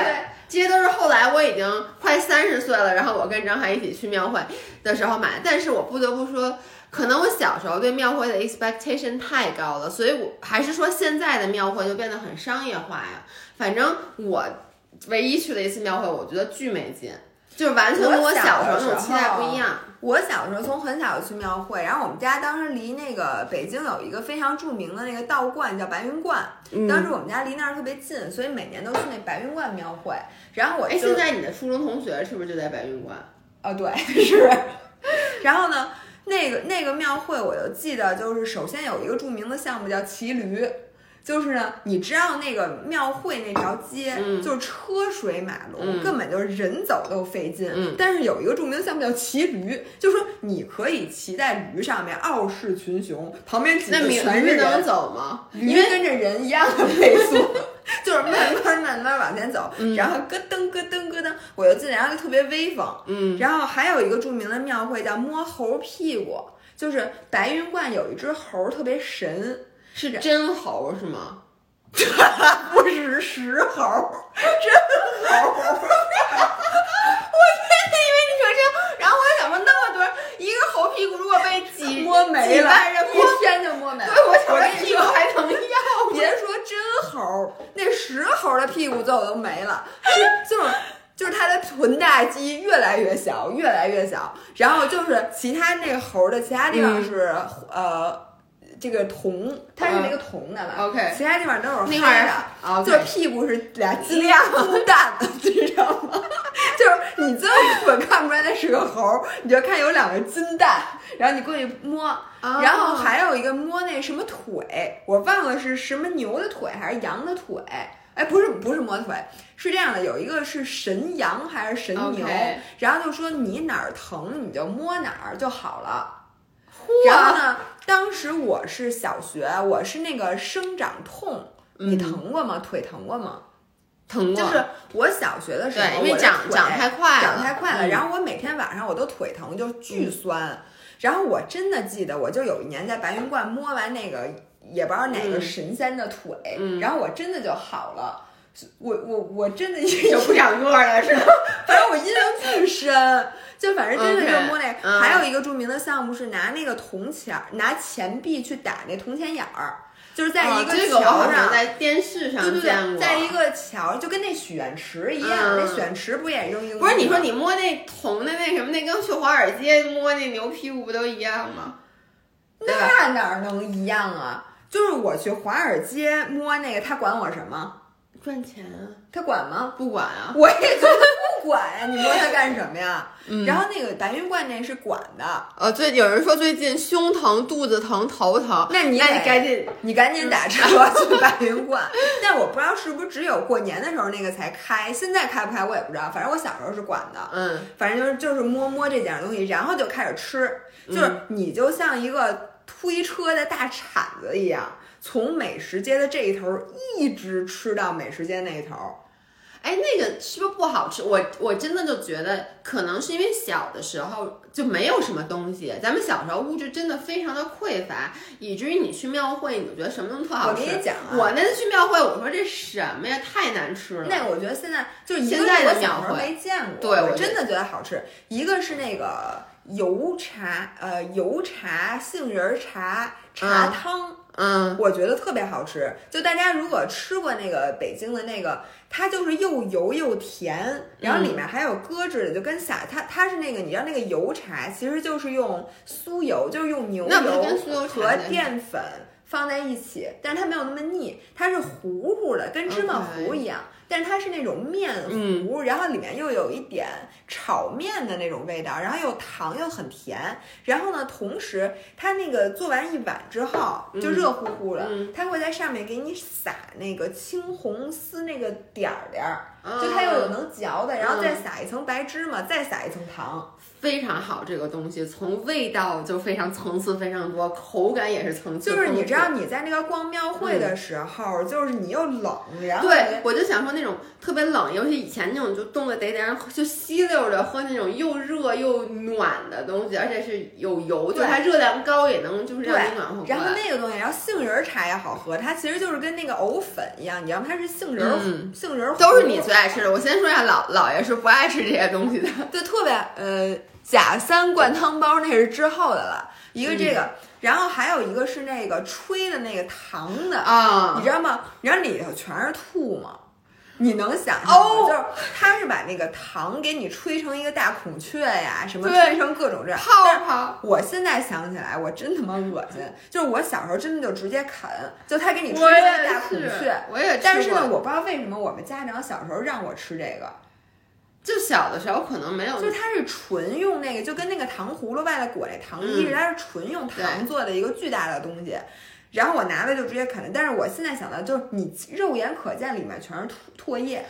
这些都是后来我已经快三十岁了，然后我跟张涵一起去庙会的时候买的。但是我不得不说，可能我小时候对庙会的 expectation 太高了，所以我还是说现在的庙会就变得很商业化呀。反正我唯一去的一次庙会，我觉得巨没劲，就是完全跟我小时候那种期待不一样。我小时候从很小就去庙会，然后我们家当时离那个北京有一个非常著名的那个道观叫白云观，嗯当时我们家离那儿特别近，所以每年都去那白云观庙会。然后我哎，现在你的初中同学是不是就在白云观？啊，对，是。(laughs) 然后呢，那个那个庙会，我就记得，就是首先有一个著名的项目叫骑驴，就是呢，你知道那个庙会那条街，嗯。就是车水马龙，嗯。根本就是人走都费劲。嗯。但是有一个著名的项目叫骑驴，就是说你可以骑在驴上面傲视群雄，旁边几个全是人。驴能，走吗？驴跟着人一样的配速，(laughs) 就是慢慢慢慢往前走，嗯。然后咯噔咯噔咯噔，我就进来，然后就特别威风。嗯，然后还有一个著名的庙会叫摸猴屁股，就是白云观有一只猴儿特别神，是真猴是吗？(laughs) 不是石猴儿，真猴儿。(laughs) 你说这，然后我就想说，那么多一个猴屁股，如果被挤摸没了，一天就摸没了。对，我跟你说，这屁股还能要？别说真猴儿，那石猴儿的屁股最后都没了，是就是。就是它的臀大肌越来越小，越来越小，然后就是其他那个猴儿的其他地方是、呃这个铜，它是那个铜的吧、OK 其他地方都是黑的。啊，就是屁股是俩金亮金蛋的，你知道吗？(laughs) 就是你最后根本看不出来那是个猴儿，你就看有两个金蛋，然后你过去摸，哦然后还有一个摸那什么腿，我忘了是什么牛的腿还是羊的腿。哎，不是不是摸腿，是这样的，有一个是神羊还是神牛然后就说你哪儿疼你就摸哪儿就好了。然后呢，当时我是小学，我是那个生长痛，你嗯疼过吗？腿疼过吗？疼过，就是我小学的时候，因为长长太快了，长太快了，嗯然后我每天晚上我都腿疼，就巨酸。然后我真的记得，我就有一年在白云观摸完那个也不知道哪个嗯神仙的腿，嗯然后我真的就好了。我我我真的就不长个儿了，是吧？反正我印象巨深，就反正真的就摸那还有一个著名的项目是拿那个铜钱儿，拿钱币去打那铜钱眼儿，就是在一个桥上。在电视上对对对，在一个桥，就跟那许愿池一样，嗯那许愿池不也扔硬币吗？不是你说你摸那铜的那什么，那跟去华尔街摸那牛屁股不都一样吗？那哪儿能一样啊？就是我去华尔街摸那个，他管我什么？赚钱啊？他管吗？不管啊。我也觉得 (laughs) 不管呀，你摸他干什么呀？(laughs) 嗯然后那个白云观那是管的，呃，最有人说最近胸疼、肚子疼、头疼，那那你得你赶紧你赶紧打车去白云观。(laughs) 但我不知道是不是只有过年的时候那个才开，现在开不开我也不知道。反正我小时候是管的，嗯反正就是就是摸摸这点东西，然后就开始吃，就是你就像一个推车的大铲子一样，从美食街的这一头一直吃到美食街那一头。哎，那个是不是不好吃？我我真的就觉得，可能是因为小的时候就没有什么东西，咱们小时候物质真的非常的匮乏，以至于你去庙会，你就觉得什么东西特好吃我。跟你讲啊我那次去庙会，我说这什么呀，太难吃了。那我觉得现在就一个现在的是我小时候庙会没见过，对我真的觉得好吃。一个是那个油茶，呃，油茶杏仁茶茶嗯汤。嗯，我觉得特别好吃。就大家如果吃过那个北京的那个，它就是又油又甜，然后里面还有搁置的，就跟撒它它是那个你知道那个油茶，其实就是用酥油，就是用牛油和淀粉。放在一起，但是它没有那么腻，它是糊糊的，跟芝麻糊一样。但是它是那种面糊，然后里面又有一点炒面的那种味道，然后又糖又很甜。然后呢，同时它那个做完一碗之后就热乎乎的，它会在上面给你撒那个青红丝那个点儿点儿，就它又有能嚼的，然后再撒一层白芝麻，再撒一层糖。非常好，这个东西从味道就非常层次非常多，口感也是层次。就是你知道你在那个逛庙会的时候，就是你又冷，然后对我就想说那种特别冷，尤其以前那种就冻得得得，就吸溜着喝那种又热又暖的东西，而且是有油，就它热量高也能就是让你暖和。然后那个东西，然后杏仁茶也好喝，它其实就是跟那个藕粉一样，你知道它是杏仁，杏仁都是你最爱吃的。我先说一下，老老爷是不爱吃这些东西的，(laughs) 对，特别呃。假三灌汤包那是之后的了，一个这个，然后还有一个是那个吹的那个糖的啊，你知道吗？你知道里头全是吐沫，你能想象吗？就是他是把那个糖给你吹成一个大孔雀呀，什么吹成各种这样泡泡。我现在想起来，我真他妈恶心。就是我小时候真的就直接啃，就他给你吹成大孔雀，我也。但是呢，我不知道为什么我们家长小时候让我吃这个。就小的时候可能没有，就它是纯用那个，就跟那个糖葫芦外头裹那糖衣它是纯用糖做的一个巨大的东西。然后我拿了就直接啃，但是我现在想到，就是你肉眼可见里面全是唾唾液。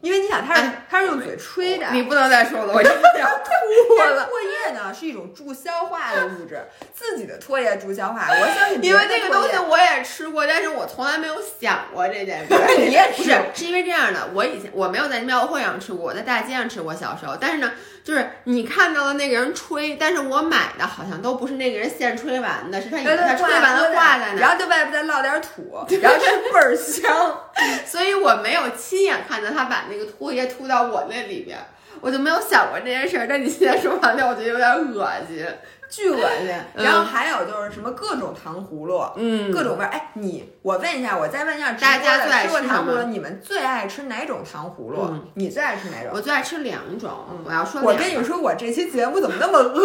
因为你想，它是它是用嘴吹的，你不能再说了，我就要 (laughs) 吐了。唾液呢是一种助消化的物质，自己的唾液助消化。我相信，(laughs) 因为这个东西我也吃过，但是我从来没有想过这件事。(laughs) 你也是，是因为这样的，我以前我没有在庙会上吃过，我在大街上吃过小时候。但是呢，就是你看到了那个人吹，但是我买的好像都不是那个人现吹完的，是他已经他吹完了挂在那，然后就外边再烙点土，然后是倍儿香。所以我没有亲眼看到他把那个拖鞋吐到我那里边，我就没有想过这件事儿。但你现在说完了，我觉得有点恶心。巨恶心，然后还有就是什么各种糖葫芦，嗯，各种味儿。哎，你我问一下，我再问一下，大家最爱吃过糖葫芦，你们最爱吃哪种糖葫芦？你最爱吃哪种？我最爱吃两种。我要说，我跟你说，我这期节目怎么那么饿？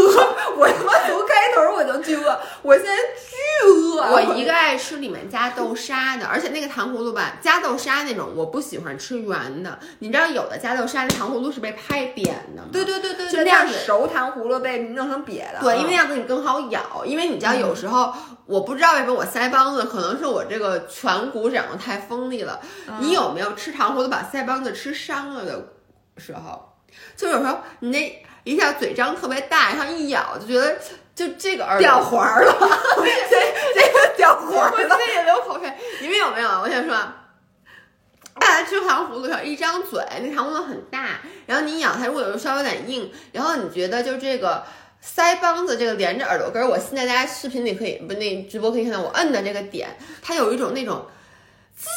我他妈从开头我就巨饿，我现在巨饿。我一个爱吃里面加豆沙的，而且那个糖葫芦吧，加豆沙那种我不喜欢吃圆的。你知道有的加豆沙的糖葫芦是被拍扁的吗？对对对对，就那样熟糖葫芦被弄成瘪的。对，因为。那样子你更好咬，因为你知道有时候我不知道为什么我腮帮子可能是我这个颧骨长得太锋利了。你有没有吃糖葫芦把腮帮子吃伤了的时候？就有时候你那一下嘴张特别大，然后一咬就觉得就这个耳掉环了，(laughs) 这这个掉环了，我现在也流口水。你们有没有？我想说，大家吃糖葫芦时候一张嘴，那糖葫芦很大，然后你咬它，如果有稍微有点硬，然后你觉得就这个。腮帮子这个连着耳朵根儿，我现在大家视频里可以不那直播可以看到我摁的这个点，它有一种那种滋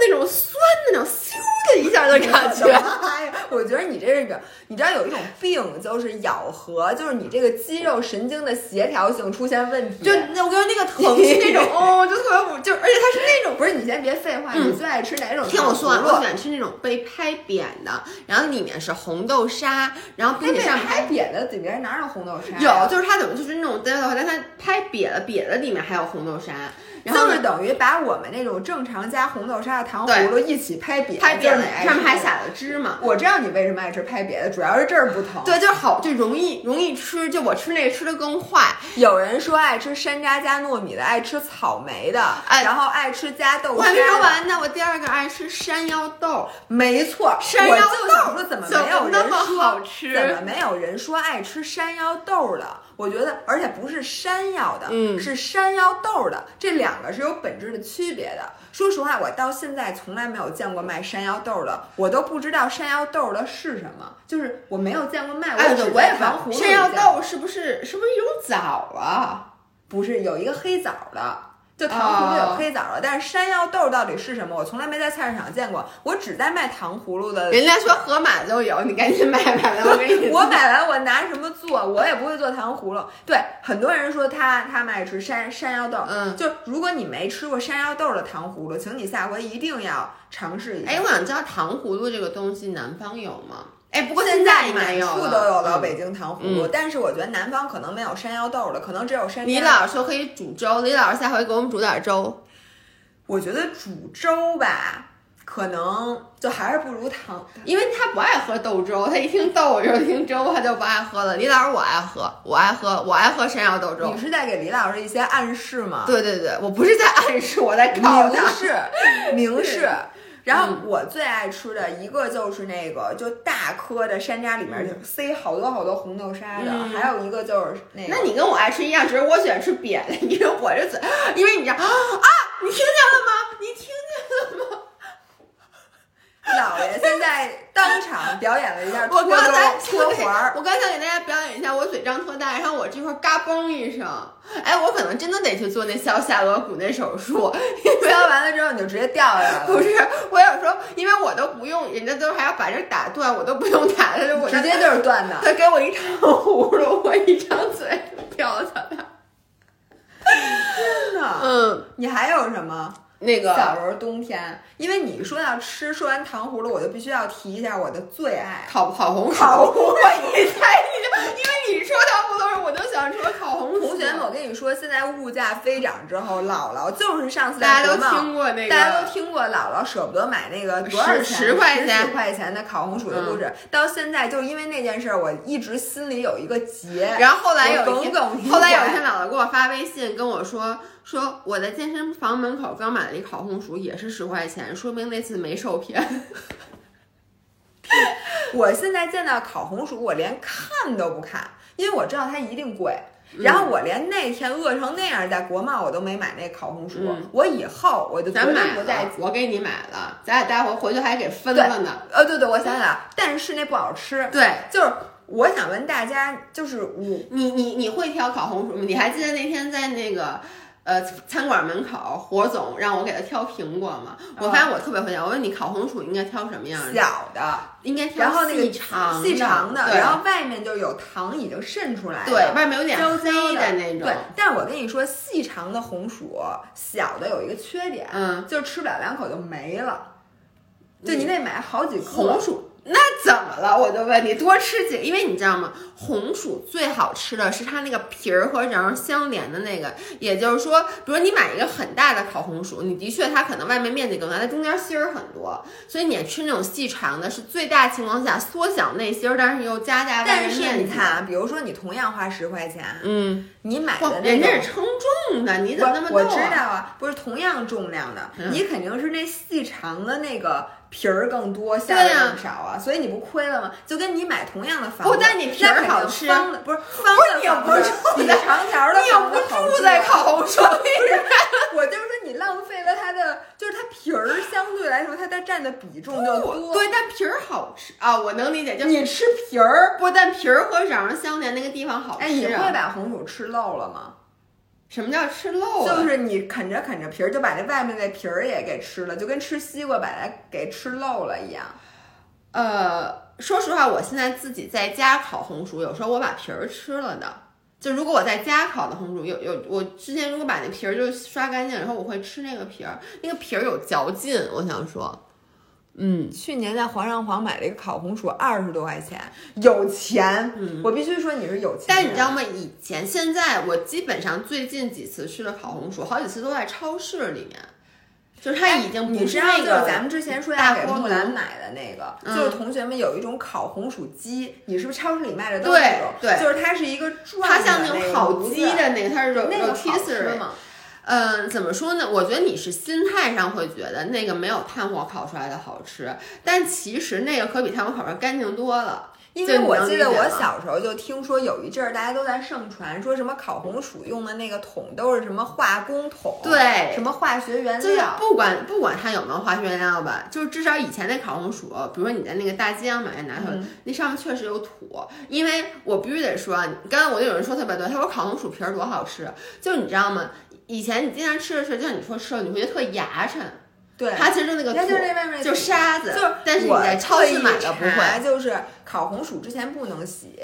那种酸的那种咻的一下的感觉。(laughs) 我觉得你这个，你知道有一种病就是咬合，就是你这个肌肉神经的协调性出现问题。就那我跟你说那个疼是那种 (laughs) 哦，就特别就而且它是那种不是你先别废话，你最爱吃哪种？听我说，我喜欢吃那种被拍扁的，然后里面是红豆沙，然后并且上拍扁的里面哪有红豆沙？有，就是它怎么就是那种的话，但它拍瘪了，瘪的里面还有红豆沙。就是等于把我们那种正常加红豆沙的糖葫芦一起拍瘪，拍扁了，上面还撒了芝麻。我知道你为什么爱吃拍瘪的，主要是这儿不疼。对，就好，就容易容易吃。就我吃那个吃的更快。有人说爱吃山楂加糯米的，爱吃草莓的，然后爱吃加豆沙。我还没说完呢，我第二个爱吃山药豆。没错，山药豆怎么没有人说？怎么没有人说爱吃山药豆的？我觉得，而且不是山药的，嗯，是山药豆的，这两个是有本质的区别的。说实话，我到现在从来没有见过卖山药豆的，我都不知道山药豆的是什么，就是我没有见过卖。哎，对，我也。山药豆是不是是不是一种枣啊？不是，有一个黑枣的。就糖葫芦有黑枣了，但是山药豆到底是什么？我从来没在菜市场见过，我只在卖糖葫芦的。人家说盒马就有，你赶紧买买我给你。(laughs) 我买完我拿什么做？我也不会做糖葫芦。对，很多人说他他们爱吃山山药豆，嗯，就如果你没吃过山药豆的糖葫芦，请你下回一定要尝试一下。哎，我想知道糖葫芦这个东西南方有吗？哎，不过现在满处都有了嗯北京糖葫芦，但是我觉得南方可能没有山药豆了，可能只有山楂。李老师说可以煮粥，李老师下回给我们煮点粥。我觉得煮粥吧，可能就还是不如糖。因为他不爱喝豆粥，他一听豆就听粥，他就不爱喝了。李老师我爱喝，我爱喝，我爱喝山药豆粥你。是在给李老师一些暗示吗？对对对，我不是在暗示，我在告诉他。明示，明示。然后我最爱吃的一个就是那个，就大颗的山楂里面就塞好多好多红豆沙的，嗯还有一个就是那个。那你跟我爱吃一样，只是我喜欢吃扁的，因为我这嘴，因为你知道啊，你听见了吗？你听见了吗？姥爷现在当场表演了一下脱我刚才钩脱环儿。(laughs) 我刚才给大家表演一下，我嘴张特大，然后我这块嘎嘣一声，哎，我可能真的得去做那削下颚骨那手术，削完了之后你就直接掉下来了，不是，我有时候，因为我都不用，人家都还要把这打断，我都不用打，他就直接就是断的。他给我一糖 (laughs) 葫芦，我一张嘴掉下来。真的，嗯，你还有什么？那个小时候冬天，因为你说要吃，说完糖葫芦，我就必须要提一下我的最爱烤烤红薯，烤红我一猜你就，因为你说糖葫芦，我就想说烤红薯。同学们，我跟你说，现在物价飞涨之后，姥姥就是上次大家都听过那个，大家都听过姥姥舍不得买那个多少钱十十块钱嗯十块钱的烤红薯的故事，到现在就因为那件事儿，我一直心里有一个结。然后后来有一天，后来有一天，姥姥给我发微信跟我说，说我在健身房门口刚买了一烤红薯，也是十块钱，说明那次没受骗。(laughs) 我现在见到烤红薯，我连看都不看，因为我知道它一定贵。然后我连那天饿成那样，在国贸我都没买那烤红薯。嗯我以后我就绝咱买对不再，我给你买了，咱俩待会儿回去还给分了呢。呃，对对，我想起来，但是那不好吃。对就是我想问大家，就是我你，你你会挑烤红薯吗？你还记得那天在那个？呃，餐馆门口，火总让我给他挑苹果嘛。我发现我特别会挑。我问你，烤红薯应该挑什么样的？小的，应该挑然后那个细长细长的，然后外面就有糖已经渗出来了，对，外面有点焦焦黑的那种。对，但我跟你说，细长的红薯，小的有一个缺点，嗯，就是吃不了两口就没了，就你得买好几颗红薯那怎么了？我就问你，多吃几个，因为你知道吗？红薯最好吃的是它那个皮儿和瓤相连的那个，也就是说，比如你买一个很大的烤红薯，你的确它可能外面面积更大，它中间芯儿很多，所以你吃那种细长的，是最大情况下缩小内芯儿，但是又加大外但是面面积。你看啊，比如说你同样花十块钱，嗯，你买的那人家是称重的，你怎么那么我？知道啊，不是同样重量的，嗯你肯定是那细长的那个皮儿更多，馅儿更少啊，所以你不亏了吗？就跟你买同样的房子，不但你皮好吃方的不是方的不是你又不房子比住在长条的你又不住在烤红薯里，(laughs) 我就是说你浪费了它的，就是它皮儿相对来说它的占的比重就多。对，但皮儿好吃啊，我能理解，就你吃皮儿，不但皮儿和瓤相连那个地方好吃、你会把红薯吃漏了吗？什么叫吃漏了？就是你啃着啃着皮儿，就把那外面那皮儿也给吃了，就跟吃西瓜把它给吃漏了一样。呃，说实话，我现在自己在家烤红薯，有时候我把皮儿吃了的。就如果我在家烤的红薯，有有我之前如果把那皮儿就刷干净，然后我会吃那个皮儿，那个皮儿有嚼劲。我想说，嗯，去年在皇上皇买了一个烤红薯，二十多块钱，有钱。嗯。我必须说你是有钱。但你知道吗？以前现在我基本上最近几次吃的烤红薯，好几次都在超市里面，就是它已经不是那个是咱们之前说要给木兰买的那个，嗯。就是同学们有一种烤红薯机，你是不是超市里卖的都对是那种？对就是它是一个转它像的那那种烤鸡的那个，它是肉那个嗯，怎么说呢？我觉得你是心态上会觉得那个没有炭火烤出来的好吃，但其实那个可比炭火烤出来干净多了。因为我记得我小时候就听说有一阵儿大家都在盛传，说什么烤红薯用的那个桶都是什么化工桶，对什么化学原就是料。不管不管它有没有化学原料吧，就是至少以前那烤红薯，比如说你在那个大街上买拿回来，嗯那上面确实有土。因为我必须得说，刚刚我就有人说特别对，他说烤红薯皮儿多好吃，就你知道吗？以前你经常吃着吃着，就像你说吃了，你会觉得特牙碜，对，它其实就那个它就是那外面就沙子，就是但是你我在超市买的不会。就是烤红薯之前不能洗，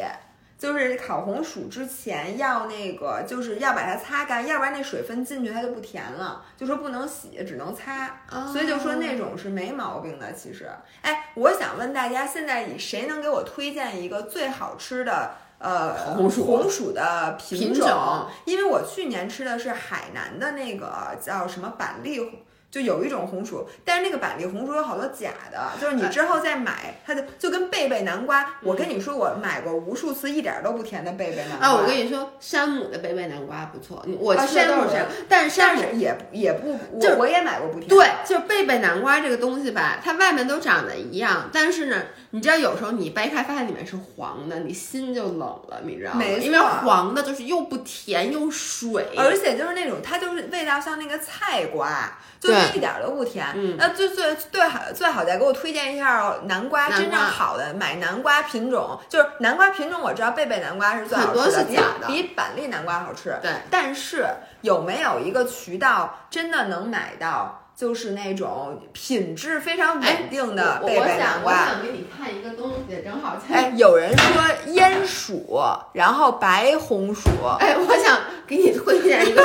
就是烤红薯之前要那个，就是要把它擦干，要不然那水分进去它就不甜了。就说不能洗，只能擦，所以就说那种是没毛病的。其实，哎，我想问大家，现在谁能给我推荐一个最好吃的呃红薯红薯的品品种因为我去年吃的是海南的那个叫什么板栗红。就有一种红薯，但是那个板栗红薯有好多假的，就是你之后再买它的，就跟贝贝南瓜。我跟你说，我买过无数次一点都不甜的贝贝南瓜。啊，我跟你说，山姆的贝贝南瓜不错，我啊吃的都是山姆，但是山姆也也不，我就我也买过不甜。对，就是贝贝南瓜这个东西吧，它外面都长得一样，但是呢，你知道有时候你掰开发现里面是黄的，你心就冷了，你知道吗？因为黄的就是又不甜又水，而且就是那种，它就是味道像那个菜瓜，就对一点儿都不甜。嗯那最最最好最好再给我推荐一下南瓜，南瓜真正好的买南瓜品种，就是南瓜品种我知道贝贝南瓜是最好吃的，很多是比假的比板栗南瓜好吃。对，但是有没有一个渠道真的能买到，就是那种品质非常稳定的贝贝南瓜？想给你看一个东西，正好在哎，有人说烟薯，然后白红薯，哎，我想给你推荐一个。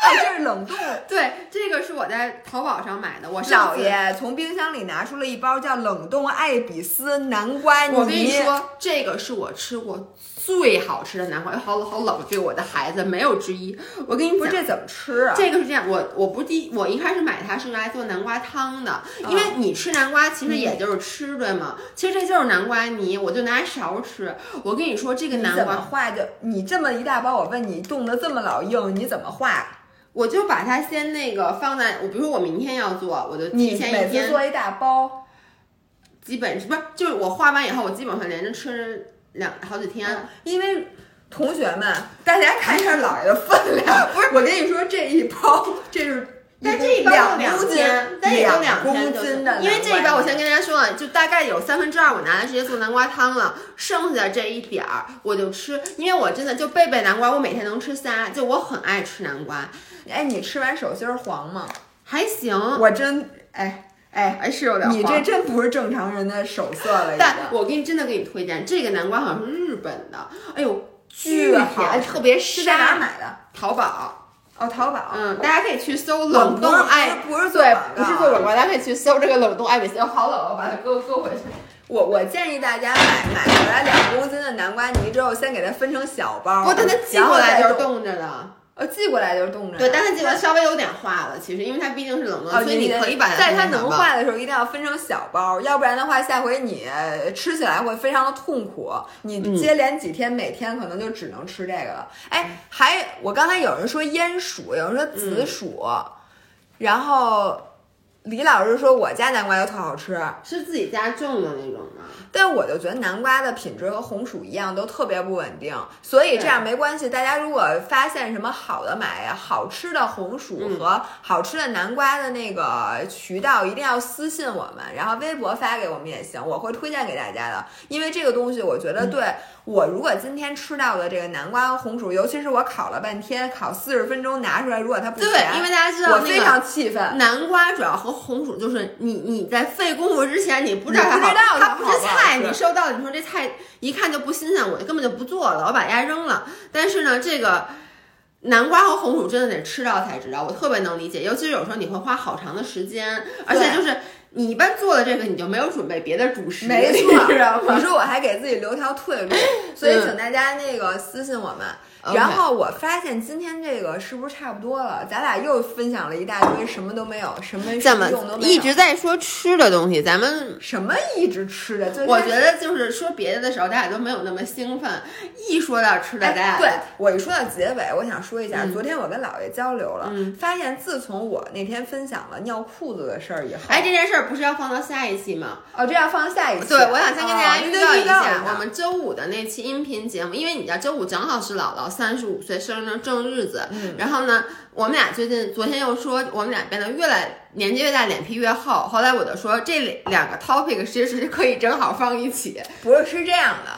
哎，(laughs) 这是冷冻。(laughs) 对，这个是我在淘宝上买的。我上次，老爷从冰箱里拿出了一包叫冷冻爱比斯南瓜泥。我跟你说，这个是我吃过最好吃的南瓜，好好冷对我的孩子没有之一。我跟你说，这怎么吃啊？这个是这样，我我不是第我一开始买它是用来做南瓜汤的，因为你吃南瓜其实也就是吃对吗？其实这就是南瓜泥，我就拿勺吃。我跟你说，这个你怎么南瓜，化就你这么一大包，我问你冻得这么老硬，你怎么化？我就把它先那个放在我，比如说我明天要做，我就你提前每次一天，做一大包，基本是不是就是我化完以后，我基本上连着吃两好几天。因为。同学们，大家看一下姥爷的分量。(laughs) 不是，我跟你说，这一包 (laughs) 这是但这一包两公斤天，但也就两公斤的因为这一包我先跟大家说了，就大概有三分之二我拿来直接做南瓜汤了，剩下的这一点儿我就吃，因为我真的就贝贝南瓜，我每天能吃仨，就我很爱吃南瓜，哎，你吃完手心儿黄吗？还行，我真哎哎，还是有点你这真不是正常人的手色了，但我给你真的给你推荐，这个南瓜好像是日本的，哎呦，巨巨好甜，特别是在哪。买的？淘宝，哦，淘宝。嗯，大家可以去搜冷冻爱，不是做不是做广告，大家可以去搜这个冷冻爱美丝，哦好冷，我把它搁搁回去。我我建议大家买买回来两公斤的南瓜泥之后，先给它分成小包，不，但它寄过来就是，冻着的。呃，寄过来就是冻着。对，但它寄过来稍微有点化了，其实因为它毕竟是冷冻，哦，所以你可以把它在它能化的时候一定要分成小包，要不然的话，下回你吃起来会非常的痛苦。你嗯接连几天，每天可能就只能吃这个了。哎，还我刚才有人说烟薯，有人说紫薯，然后李老师说我家南瓜又特好吃。是自己家种的那种吗？但我就觉得南瓜的品质和红薯一样，都特别不稳定，所以这样没关系。大家如果发现什么好的买呀、好吃的红薯嗯和好吃的南瓜的那个渠道，一定要私信我们，然后微博发给我们也行，我会推荐给大家的。因为这个东西，我觉得嗯对我如果今天吃到的这个南瓜和红薯，尤其是我烤了半天，烤四十分钟拿出来，如果它不对，甜，因为大家知道我非常气愤。南瓜主要和红薯就是你你在费功夫之前，你不知道它它不是菜，吃你收到你说这菜一看就不新鲜，我根本就不做了，我把它扔了。但是呢，这个。南瓜和红薯真的得吃到才知道，我特别能理解，尤其是有时候你会花好长的时间，而且就是你一般做了这个，你就没有准备别的主食，没错 (laughs) 你说我还给自己留条退路，所以请大家那个私信我们。然后我发现今天这个是不是差不多了？咱俩又分享了一大堆，什么都没有，什么怎么实用都没有。一直在说吃的东西，咱们什么一直吃的？最我觉得就是说别的的时候，大家都没有那么兴奋，一说到吃的，哎咱俩对我一说到结尾，我想说一下，嗯昨天我跟姥爷交流了，嗯发现自从我那天分享了尿裤子的事儿以后，哎，这件事儿不是要放到下一期吗？哦，这要放下一期。对，我想先跟大家哦预告一下，我们周五的那期音频节目，因为你知道周五正好是姥姥三十五岁生日的正日子，嗯。然后呢，我们俩最近昨天又说我们俩变得越来年纪越大，脸皮越厚，后来我就说这两个 topic 其实是可以正好放一起，不是是这样的，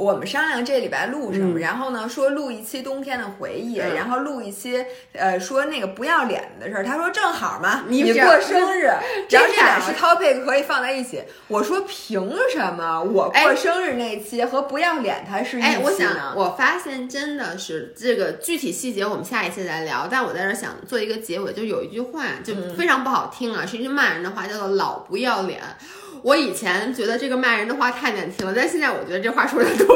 我们商量这礼拜录什么，嗯然后呢说录一期冬天的回忆，嗯然后录一期呃说那个不要脸的事儿。他说正好嘛，你过生日，这然后这两是 topic 可以放在一起。我说凭什么我过哎生日那期和不要脸它是一期哎，我呢？想，我发现真的是这个具体细节，我们下一期再聊。但我在这儿想做一个结尾，就有一句话就嗯非常不好听啊，是一句骂人的话，叫做“老不要脸”。我以前觉得这个骂人的话太难听了，但现在我觉得这话说的对，不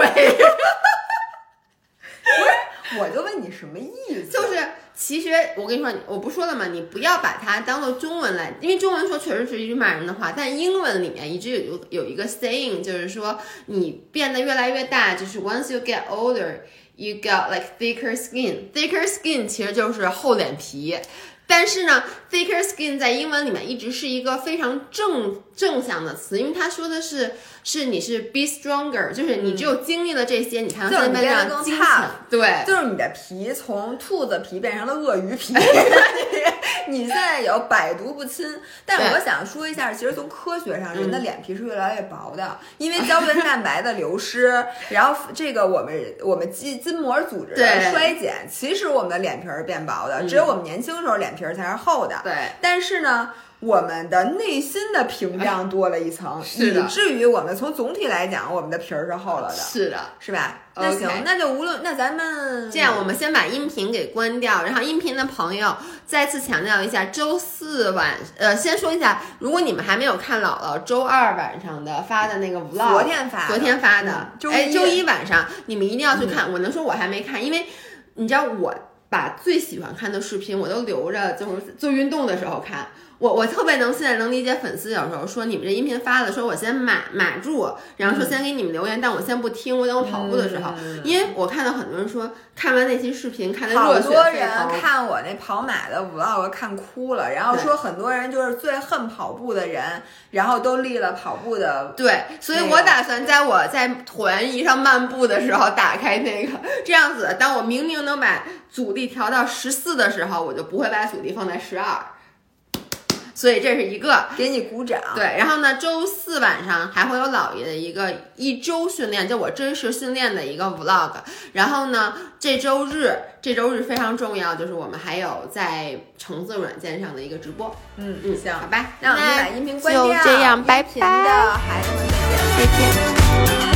是我就问你什么意思？就是其实我跟你说，我不说了吗？你不要把它当做中文来，因为中文说确实是一句骂人的话，但英文里面一直有有一个 saying，就是说你变得越来越大，就是 once you get older。You got like thicker skin. Thicker skin 其实就是厚脸皮，但是呢，thicker skin 在英文里面一直是一个非常正正向的词，因为它说的是是你是 be stronger，就是你只有经历了这些，你才能变得更强。对，就是你的皮从兔子皮变成了鳄鱼皮，(laughs) 你现在有百毒不侵。但我想说一下，其实从科学上，人的脸皮是越来越薄的，因为胶原蛋白的流失，(laughs) 然后这个我们我们筋筋膜组织的衰减，其实我们的脸皮是变薄的，只有我们年轻时候脸皮儿才是厚的。对，但是呢。我们的内心的屏障多了一层，(laughs) 是的以至于我们从总体来讲，我们的皮儿是厚了的，是的。是吧？那行，那就无论那咱们这样，我们先把音频给关掉，然后音频的朋友再次强调一下，周四晚，呃，先说一下，如果你们还没有看姥姥周二晚上的发的那个 vlog，昨天发的昨天发的哎，嗯周一晚上你们一定要去看。我能说我还没看，因为你知道我把最喜欢看的视频我都留着，就是做运动的时候看。我我特别能现在能理解粉丝有时候说你们这音频发了，说我先码码住，然后说先给你们留言，但我先不听，我等我跑步的时候，嗯因为我看到很多人说看完那期视频看的好热血沸多人。看我那跑马的 vlog 看哭了，然后说很多人就是最恨跑步的人，然后都立了跑步的。对，所以我打算在我在椭圆仪上漫步的时候打开那个，这样子，当我明明能把阻力调到十四的时候，我就不会把阻力放在十二。所以这是一个，给你鼓掌。对，然后呢，周四晚上还会有姥爷的一个一周训练，就我真实训练的一个 vlog。然后呢，这周日，这周日非常重要，就是我们还有在橙子软件上的一个直播。嗯嗯，行好吧，那我们那把音频关就。这样，拜拜，孩子们再见。再见。